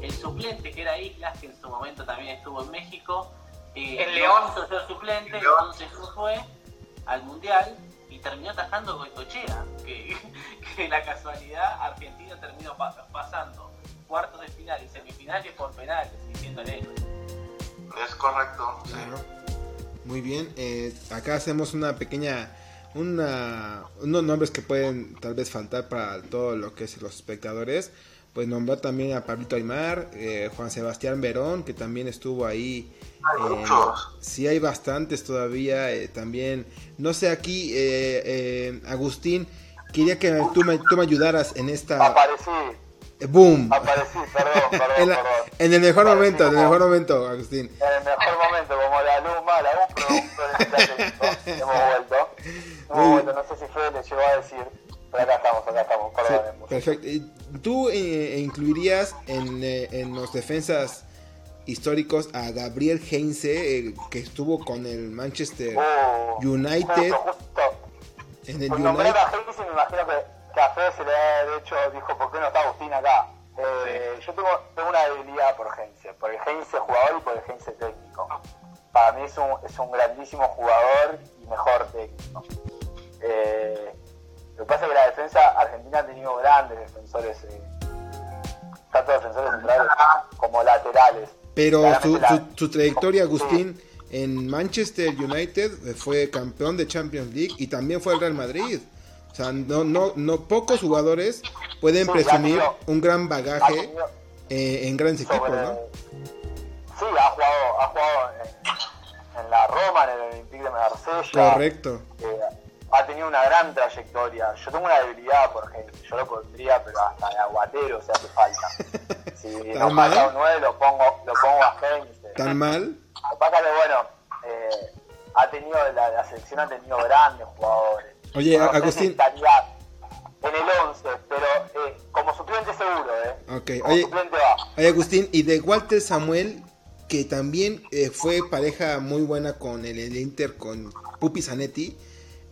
El suplente, que era Islas, que en su momento también estuvo en México, eh, El no León. quiso ser suplente, El León. entonces no fue al Mundial y terminó atajando Goicochea, que, que la casualidad Argentina terminó pa- pasando cuartos de final y semifinales por penales, diciéndole Es correcto. sí. Muy bien. eh, acá hacemos una pequeña. Una, unos nombres que pueden tal vez faltar para todo lo que es los espectadores. Pues nombrar también a Pablito Aymar, eh, Juan Sebastián Verón, que también estuvo ahí. Hay eh, muchos. sí, hay bastantes todavía. eh, también, no sé, aquí, eh, eh, Agustín, quería que tú me, tú me ayudaras en esta. Aparecí, ¡Boom! aparecí, perdón, perdón, En, la- perdón. en el mejor Aparecí momento, en el como- mejor momento, Agustín. En el mejor momento, como la luz mala, un producto de. Hemos vuelto. Muy Hemos vuelto, no sé si Fede le llegó a decir, pero acá estamos, acá estamos, Sí, perdón. perfecto. ¿Y ¿Tú eh, incluirías en, eh, en los defensas históricos a Gabriel Heinze, eh, que estuvo con el Manchester Oh, United? Justo, justo. En el United. a Hayes, me imagino que, que a Fede se le ha de hecho, dijo, ¿por qué no está Agustín acá? Eh, Yo tengo, tengo una debilidad por Heinze, por el Heinze jugador y por el Heinze técnico. Para mí es un, es un grandísimo jugador y mejor técnico. Eh, lo que pasa es que la defensa argentina ha tenido grandes defensores, eh, tanto defensores centrales como laterales. Pero su, la- su, su trayectoria, Agustín, en Manchester United fue campeón de Champions League y también fue al Real Madrid. O sea, no, no, no pocos jugadores pueden Sí, presumir un gran bagaje eh, en grandes equipos, ¿no? Sí, ha jugado, ha jugado en, en la Roma, en el Olympique de Marsella. Correcto. Eh, ha tenido una gran trayectoria. Yo tengo una debilidad por Heinze. Yo lo pondría, pero hasta de aguatero se hace falta. Si ¿Tan nos mal? falta un 9, lo pongo, lo pongo a Heinze. ¿Tan mal? Pasa que, bueno, eh, ha tenido, la, la selección ha tenido grandes jugadores. Oye, No Agustín. en el 11, pero eh, como suplente seguro, ¿eh? Ok, Como oye, suplente va. oye, Agustín, y de Walter Samuel, que también eh, fue pareja muy buena con el, el Inter, con Pupi Zanetti.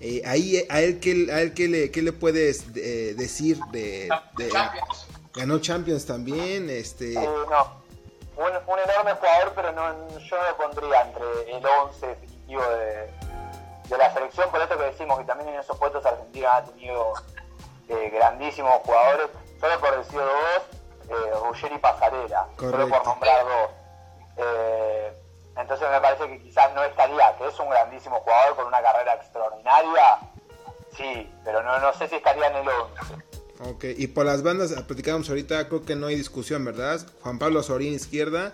eh, ahí, eh, a él, ¿qué, a él qué le, qué le puedes eh, decir de, de- Champions. Ganó Champions también, este... Sí, no. Un, un enorme jugador, pero no, yo no lo pondría entre el 11 definitivo de, de la selección. Por esto que decimos que también en esos puestos Argentina ha tenido eh, grandísimos jugadores. Solo por decir dos, eh, Ruggeri y Pasarela. Solo por nombrar dos. Eh, entonces me parece que quizás no estaría, que es un grandísimo jugador con una carrera extraordinaria. Sí, pero no, no sé si estaría en el 11. Ok, y por las bandas, ah, platicábamos ahorita, creo que no hay discusión, ¿verdad? Juan Pablo Sorín izquierda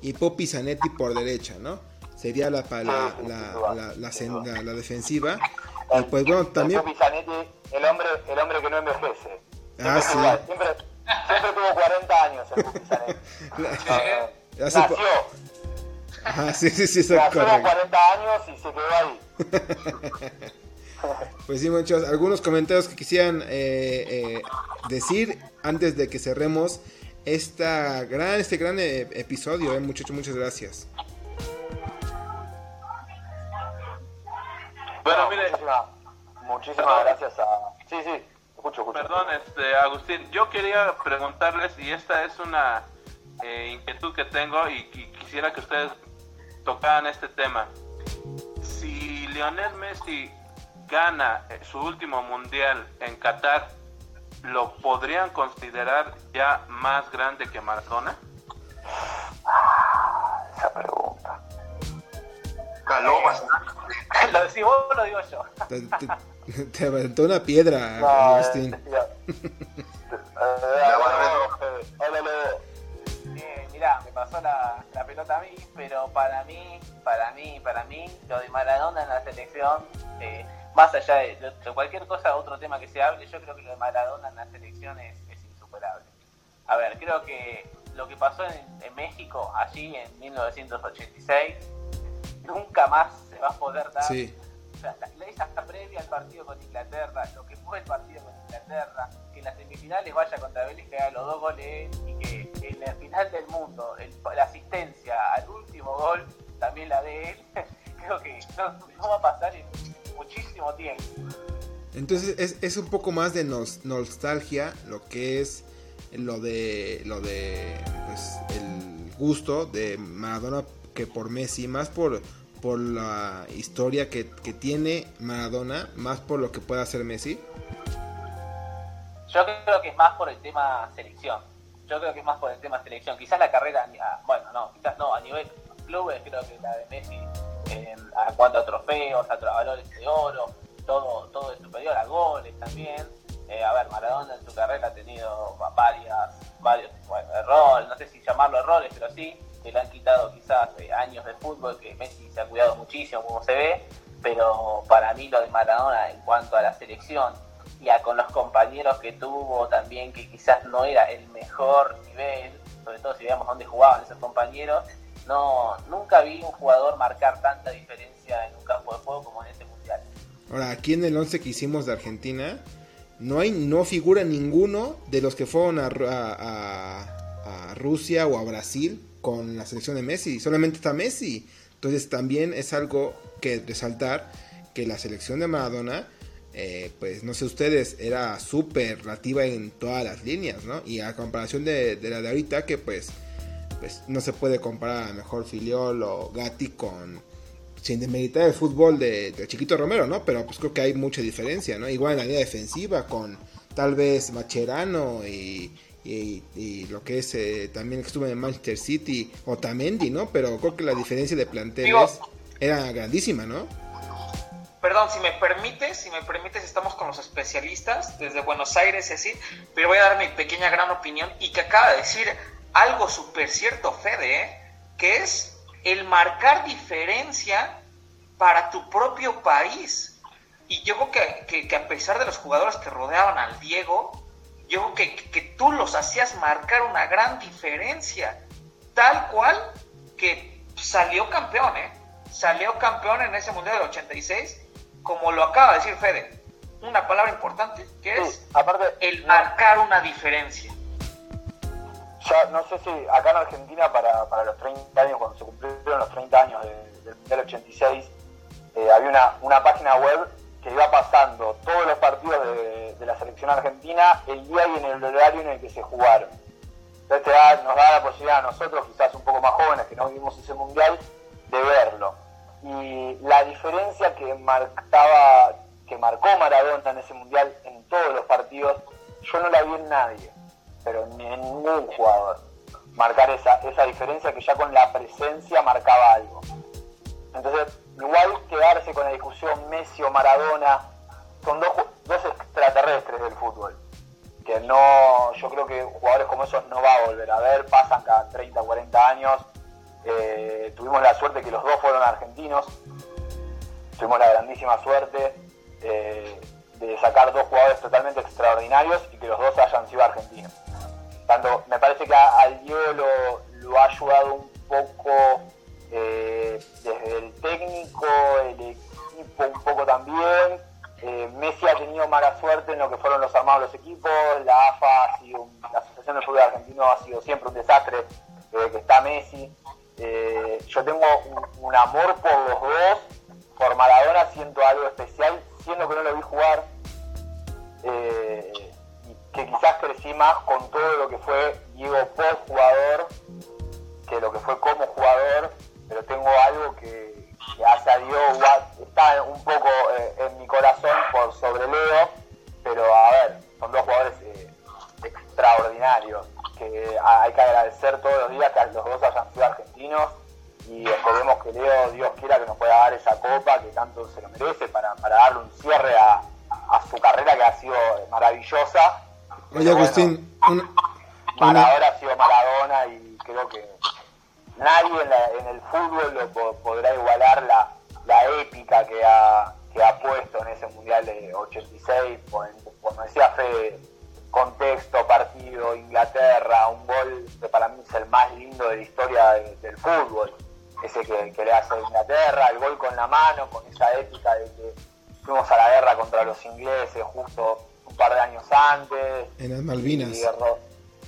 y Popi Zanetti por derecha, ¿no? Sería la, la, la, la, la, defensiva. Y pues bueno, también... El hombre, el hombre que no envejece. Ah, sí. Siempre, siempre tuvo 40 años el Pupi Zanetti. Eh, nació, Ajá, sí, sí, sí, con correcto. 40 años y se quedó ahí. Pues sí, muchachos, algunos comentarios que quisieran eh, eh, decir antes de que cerremos esta gran, este gran eh, episodio, eh, muchachos, muchas gracias. Bueno, No, mire, Muchísimas, muchísimas Perdón. gracias a... Sí, sí, escucho, escucho. Perdón, este, Agustín, yo quería preguntarles, y esta es una eh, inquietud que tengo y, y quisiera que ustedes tocaran este tema. Si Lionel Messi gana eh, su último mundial en Qatar, ¿lo podrían considerar ya más grande que Maradona? Esa pregunta. Caló bastante. ¿Lo decís vos o lo digo yo? Te, te- te aventó una piedra, No, Agustín. eh. Eh, eh. Eh, mirá, me pasó la, la pelota a mí, pero para mí, para mí, para mí, lo de Maradona en la selección, eh, más allá de cualquier cosa, otro tema que se hable, yo creo que lo de Maradona en la selección es, es insuperable. A ver, creo que lo que pasó en, en México, allí en 1986, nunca más se va a poder dar. Sí. O sea, la, esa previa al partido con Inglaterra, lo que fue el partido con Inglaterra, que en las semifinales vaya contra Vélez que haga los dos goles y que en la final del mundo el- la asistencia al último gol también la de él, creo que no, no va a pasar en muchísimo tiempo. Entonces es, es un poco más de nos- nostalgia lo que es lo de lo de pues, el gusto de Maradona que por Messi, más por, por la historia que, que tiene Maradona, más por lo que puede hacer Messi. Yo creo que es más por el tema selección. Yo creo que es más por el tema selección. Quizás la carrera, bueno, no, quizás no, a nivel clubes creo que la de Messi, eh, a cuanto a trofeos, a, valores de oro, todo, todo es superior, a goles también. Eh, a ver, Maradona en su carrera ha tenido va- varias, varios, bueno, errores, no sé si llamarlo errores, pero sí, que le han quitado quizás eh, años de fútbol, que Messi se ha cuidado muchísimo, como se ve, pero para mí lo de Maradona en cuanto a la selección y a con los compañeros que tuvo también, que quizás no era el mejor nivel, sobre todo si veamos dónde jugaban esos compañeros, no nunca vi un jugador marcar tanta diferencia en un campo de juego como en ese mundial. Ahora, aquí en el 11 que hicimos de Argentina, no hay no figura ninguno de los que fueron a Rusia o a Brasil con la selección de Messi. Solamente está Messi. Entonces también es algo que resaltar que la selección de Maradona eh, pues no sé ustedes, era súper relativa en todas las líneas, ¿no? Y a comparación de, la de ahorita, que pues, pues no se puede comparar a mejor Filiol o Gatti con, sin demeritar el fútbol de, Chiquito Romero, ¿no? Pero pues creo que hay mucha diferencia, ¿no? Igual en la línea defensiva con tal vez Macherano y, y, lo que es eh, también que estuvo en Manchester City, o Tamendi, ¿no? Pero creo que la diferencia de planteles era grandísima, ¿no? Perdón, si me permites, si me permites, estamos con los especialistas desde Buenos Aires y así, pero voy a dar mi pequeña gran opinión y que acaba de decir algo súper cierto, Fede, ¿eh? que es el marcar diferencia para tu propio país. Y yo creo que, que, a pesar de los jugadores que rodeaban al Diego, yo creo que, que tú los hacías marcar una gran diferencia, tal cual que salió campeón, ¿eh? Salió campeón en ese Mundial del 86 como lo acaba de decir Fede, una palabra importante que es aparte, el marcar una diferencia. Ya no sé si acá en Argentina para, para los 30 años, cuando se cumplieron los 30 años del Mundial 86, eh, había una, una página web que iba pasando todos los partidos de, la selección argentina el día y en el horario en el que se jugaron. Entonces nos da la posibilidad a nosotros, quizás un poco más jóvenes que no vivimos ese mundial, de verlo. Y la diferencia que marcaba que marcó Maradona en ese mundial en todos los partidos yo no la vi en nadie pero ni en ningún jugador. Marcar esa, esa diferencia que ya con la presencia marcaba algo. Entonces igual quedarse con la discusión Messi o Maradona son dos, extraterrestres del fútbol que no yo creo que jugadores como esos no va a volver a ver pasan cada 30 40 años eh, tuvimos la suerte que los dos fueron argentinos. Tuvimos la grandísima suerte eh, de sacar dos jugadores totalmente extraordinarios y que los dos hayan sido argentinos. Tanto, me parece que al Diego lo, ha ayudado un poco eh, desde el técnico, el equipo un poco también. Messi ha tenido mala suerte en lo que fueron los armados de los equipos. La AFA ha sido, la Asociación de Fútbol Argentino ha sido siempre un desastre desde que está Messi. Eh, yo tengo un, amor por los dos, por Maradona siento algo especial, siendo que no lo vi jugar, eh, que quizás crecí más con todo lo que fue Diego post jugador que lo que fue como jugador, pero tengo algo que, hace a Dios está un poco eh, en mi corazón por sobre Leo, pero a ver, son dos jugadores extraordinarios hay que agradecer todos los días que los dos hayan sido argentinos y esperemos que Leo, Dios quiera que nos pueda dar esa copa que tanto se lo merece para, darle un cierre a, su carrera que ha sido maravillosa. Oye, Agustín, Maradona ha sido Maradona y creo que nadie en, el fútbol lo podrá igualar la, épica que ha, que ha puesto en ese Mundial de 86, por, como decía Fede, contexto, partido, Inglaterra, un gol que para mí es el más lindo de la historia del fútbol, ese que, le hace Inglaterra, el gol con la mano, con esa épica de que fuimos a la guerra contra los ingleses justo un par de años antes. En las Malvinas.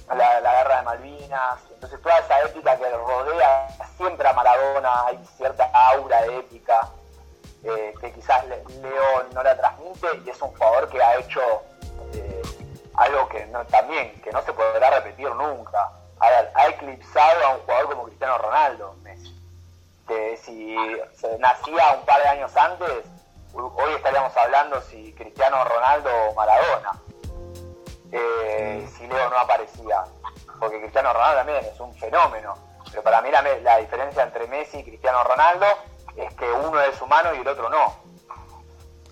La, guerra de Malvinas. Entonces toda esa épica que rodea siempre a Maradona, hay cierta aura épica eh, que quizás Leo no la transmite y es un jugador que ha hecho... Eh, algo que también que no se podrá repetir nunca. ha eclipsado a un jugador como Cristiano Ronaldo, Messi. Que si nacía un par de años antes, hoy estaríamos hablando si Cristiano Ronaldo o Maradona. Eh, si Leo no aparecía. Porque Cristiano Ronaldo también es un fenómeno. Pero para mí la, la diferencia entre Messi y Cristiano Ronaldo es que uno es humano y el otro no.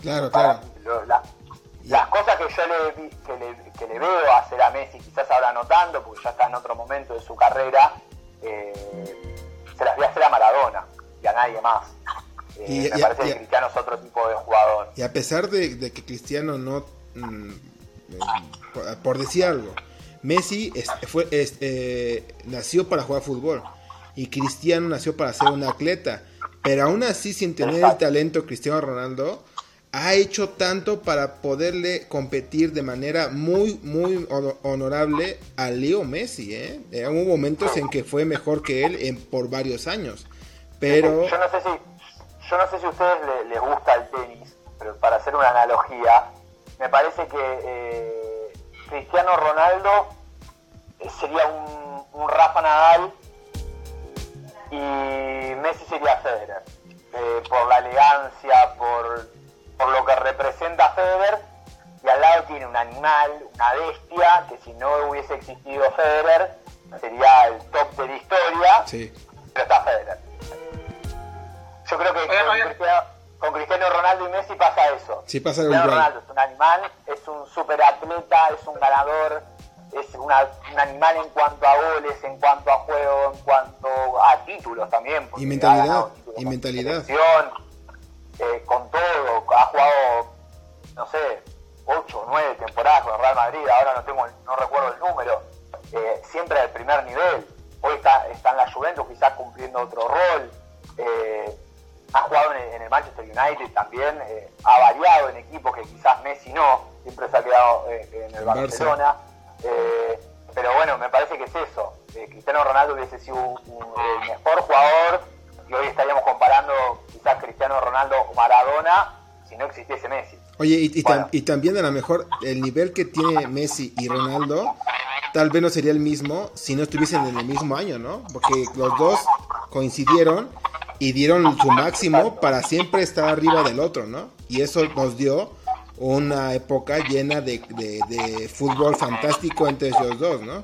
Claro, claro. Las cosas que yo le, que le, que le, veo hacer a Messi, quizás ahora notando, porque ya está en otro momento de su carrera, eh, se las voy a hacer a Maradona y a nadie más. Eh, me parece que Cristiano es otro tipo de jugador. Y a pesar de, que Cristiano no, mm, por, decir algo, Messi fue, eh, nació para jugar fútbol y Cristiano nació para ser un atleta, pero aún así sin tener el talento Cristiano Ronaldo, ha hecho tanto para poderle competir de manera muy, muy honorable a Leo Messi. ¿eh? Hubo momentos en que fue mejor que él en, por varios años. Pero... Yo no sé si, yo no sé si a ustedes les, gusta el tenis, pero para hacer una analogía, me parece que eh, Cristiano Ronaldo eh, sería un, un Rafa Nadal y Messi sería Federer. Eh, por la elegancia, por, por lo que representa Federer, y al lado tiene un animal, una bestia, que si no hubiese existido Federer, sería el top de la historia, Sí. pero está Federer. Yo creo que Oye, con, oye. Cristiano, con Cristiano Ronaldo y Messi pasa eso. Sí, pasa Cristiano igual. Ronaldo es un animal, es un superatleta, es un ganador, es una- un animal en cuanto a goles, en cuanto a juego, en cuanto a títulos también. Y mentalidad, y con mentalidad. eh, con todo, ha jugado, no sé, 8 o 9 temporadas con Real Madrid, ahora no tengo, no recuerdo el número, eh, siempre al primer nivel. Hoy está, está en la Juventus quizás cumpliendo otro rol. eh, ha jugado en el, en el Manchester United también, eh, ha variado en equipos que quizás Messi no, siempre se ha quedado eh, en el. Barcelona. eh, pero bueno, me parece que es eso. Cristiano Ronaldo hubiese sido un- mejor jugador y hoy estaríamos comparando quizás Cristiano Ronaldo o Maradona si no existiese Messi. Oye, y, y tam- Bueno. y también a lo mejor el nivel que tiene Messi y Ronaldo tal vez no sería el mismo si no estuviesen en el mismo año, ¿no? Porque los dos coincidieron y dieron su máximo para siempre estar arriba del otro, ¿no? Y eso nos dio una época llena de, de- de fútbol fantástico entre ellos dos, ¿no?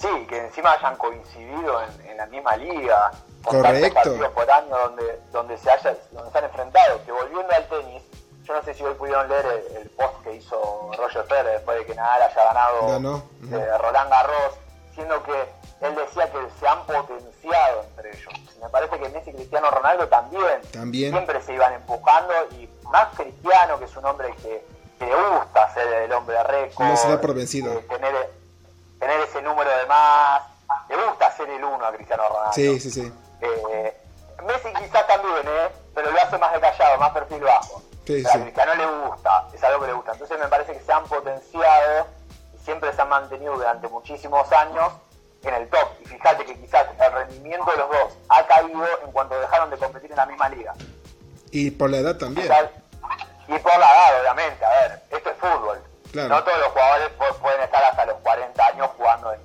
Sí, que encima hayan coincidido en, en la misma liga, con Correcto. partidos por año donde, donde, se haya, donde se han enfrentado. Que volviendo al tenis, yo no sé si hoy pudieron leer el, el post que hizo Roger Federer después de que Nadal haya ganado Ganó, ujú. eh, Roland Garros, siendo que él decía que se han potenciado entre ellos. Me parece que Messi y Cristiano Ronaldo también, También. siempre se iban empujando y más Cristiano, que es un hombre que, que le gusta ser el hombre de récord, No se da por vencido. eh, tener, tener ese número de más, le gusta ser el uno a Cristiano Ronaldo. Sí, sí, sí. Eh, Messi quizás también, ¿eh? pero lo hace más de callado, más perfil bajo. Sí, Pero a. Cristiano le gusta, es algo que le gusta. Entonces me parece que se han potenciado y siempre se han mantenido durante muchísimos años en el top. Y fíjate que quizás el rendimiento de los dos ha caído en cuanto dejaron de competir en la misma liga. Y por la edad también. Quizás- y por la edad, obviamente, a ver, esto es fútbol. Claro. No todos los jugadores pu- pueden estar hasta los 40 años jugando en,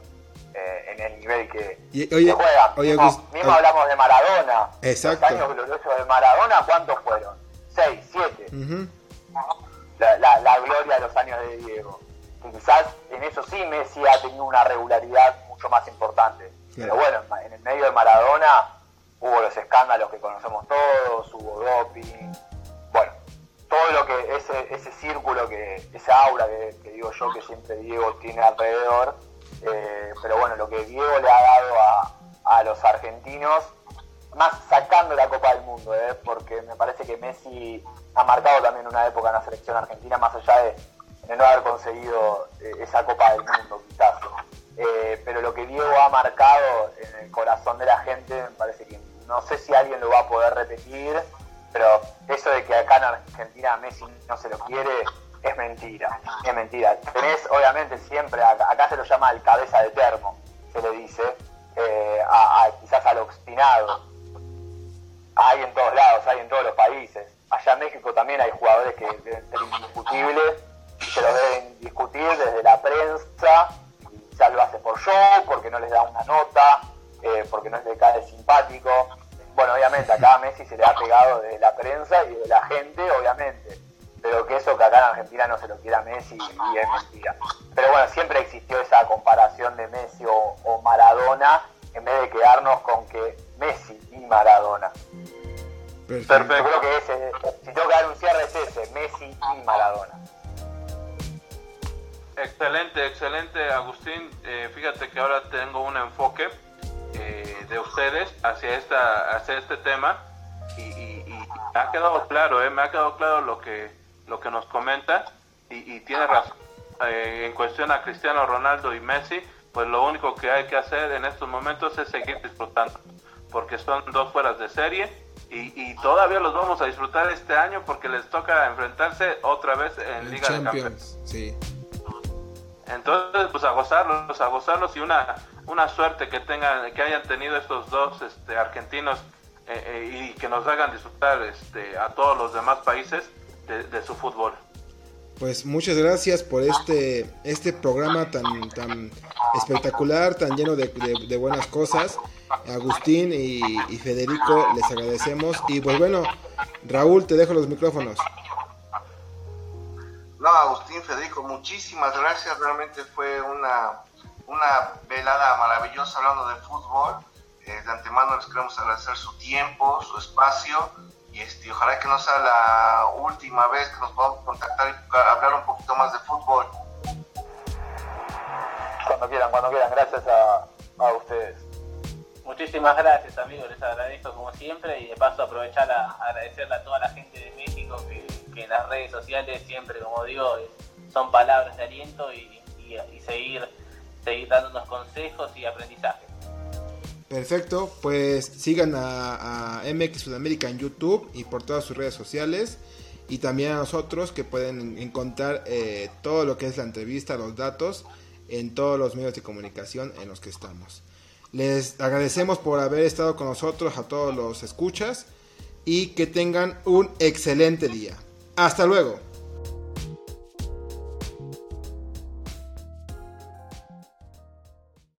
eh, en el nivel que, Y- oye, que juegan. oye, mismo, hablamos de Maradona. Exacto. Los años gloriosos de Maradona, ¿cuántos fueron? ¿Seis, siete? Ujú. la, la- la gloria de los años de Diego. Y quizás en eso sí Messi ha tenido una regularidad mucho más importante. Claro. Pero bueno, en el medio de Maradona hubo los escándalos que conocemos todos, hubo doping, bueno, todo lo que, ese, ese círculo, que esa aura que, que digo yo que siempre Diego tiene alrededor, eh, pero bueno, lo que Diego le ha dado a, a los argentinos, más sacando la Copa del Mundo, ¿eh? porque me parece que Messi ha marcado también una época en la selección argentina, más allá de, no haber conseguido eh, esa Copa del Mundo, quizás. Eh, pero lo que Diego ha marcado en el corazón de la gente, me parece que no sé si alguien lo va a poder repetir, pero eso de que acá en Argentina Messi no se lo quiere es mentira, es mentira. Tenés, obviamente, siempre, acá, se lo llama el cabeza de termo, se le dice, a- quizás al obstinado, hay en todos lados, hay en todos los países. Allá en México también hay jugadores que deben ser indiscutibles y se los deben discutir desde la prensa. y Quizás lo hace por show, porque no les da una nota, eh, porque no les cae simpático. Bueno, obviamente acá a Messi se le ha pegado de la prensa y de la gente, obviamente. Pero que eso que acá en Argentina no se lo quiera Messi y es mentira. Pero bueno, siempre existió esa comparación de Messi o Maradona en vez de quedarnos con que Messi y Maradona. Perfecto. Yo creo que ese, si tengo que dar un cierre es ese, Messi y Maradona. Excelente, excelente, Agustín. Eh, fíjate que ahora tengo un enfoque eh, de ustedes hacia esta, hacia este tema y, y- y me ha quedado claro, eh, me ha quedado claro lo que, lo que nos comenta y, y tiene razón. Eh, en cuestión a Cristiano Ronaldo y Messi, pues lo único que hay que hacer en estos momentos es seguir disfrutando, porque son dos fueras de serie y, y todavía los vamos a disfrutar este año porque les toca enfrentarse otra vez en El Liga de Campeones. Champions, sí. Entonces, pues a gozarlos, a gozarlos y una, una suerte que tengan, que hayan tenido estos dos este, argentinos eh, eh, y que nos hagan disfrutar este, a todos los demás países de, su fútbol. Pues muchas gracias por este, este programa tan, tan espectacular, tan lleno de, buenas cosas. Agustín y, y, Federico, les agradecemos. Y pues bueno, Raúl, te dejo los micrófonos. No, Agustín, Federico, muchísimas gracias. Realmente fue una, una velada maravillosa hablando de fútbol. Eh, de antemano les queremos agradecer su tiempo, su espacio y este, ojalá que no sea la última vez que nos podamos contactar y hablar un poquito más de fútbol. Cuando quieran, cuando quieran, gracias a, a ustedes. Muchísimas gracias amigos, les agradezco como siempre y de paso aprovechar a agradecerle a toda la gente de México que, en las redes sociales siempre, como digo, son palabras de aliento y, y seguir, seguir dándonos consejos y aprendizaje. Perfecto, pues sigan a, MX Sudamérica en YouTube y por todas sus redes sociales. Y también a nosotros que pueden encontrar eh, todo lo que es la entrevista, los datos en todos los medios de comunicación en los que estamos. Les agradecemos por haber estado con nosotros a todos los escuchas y que tengan un excelente día. Hasta luego.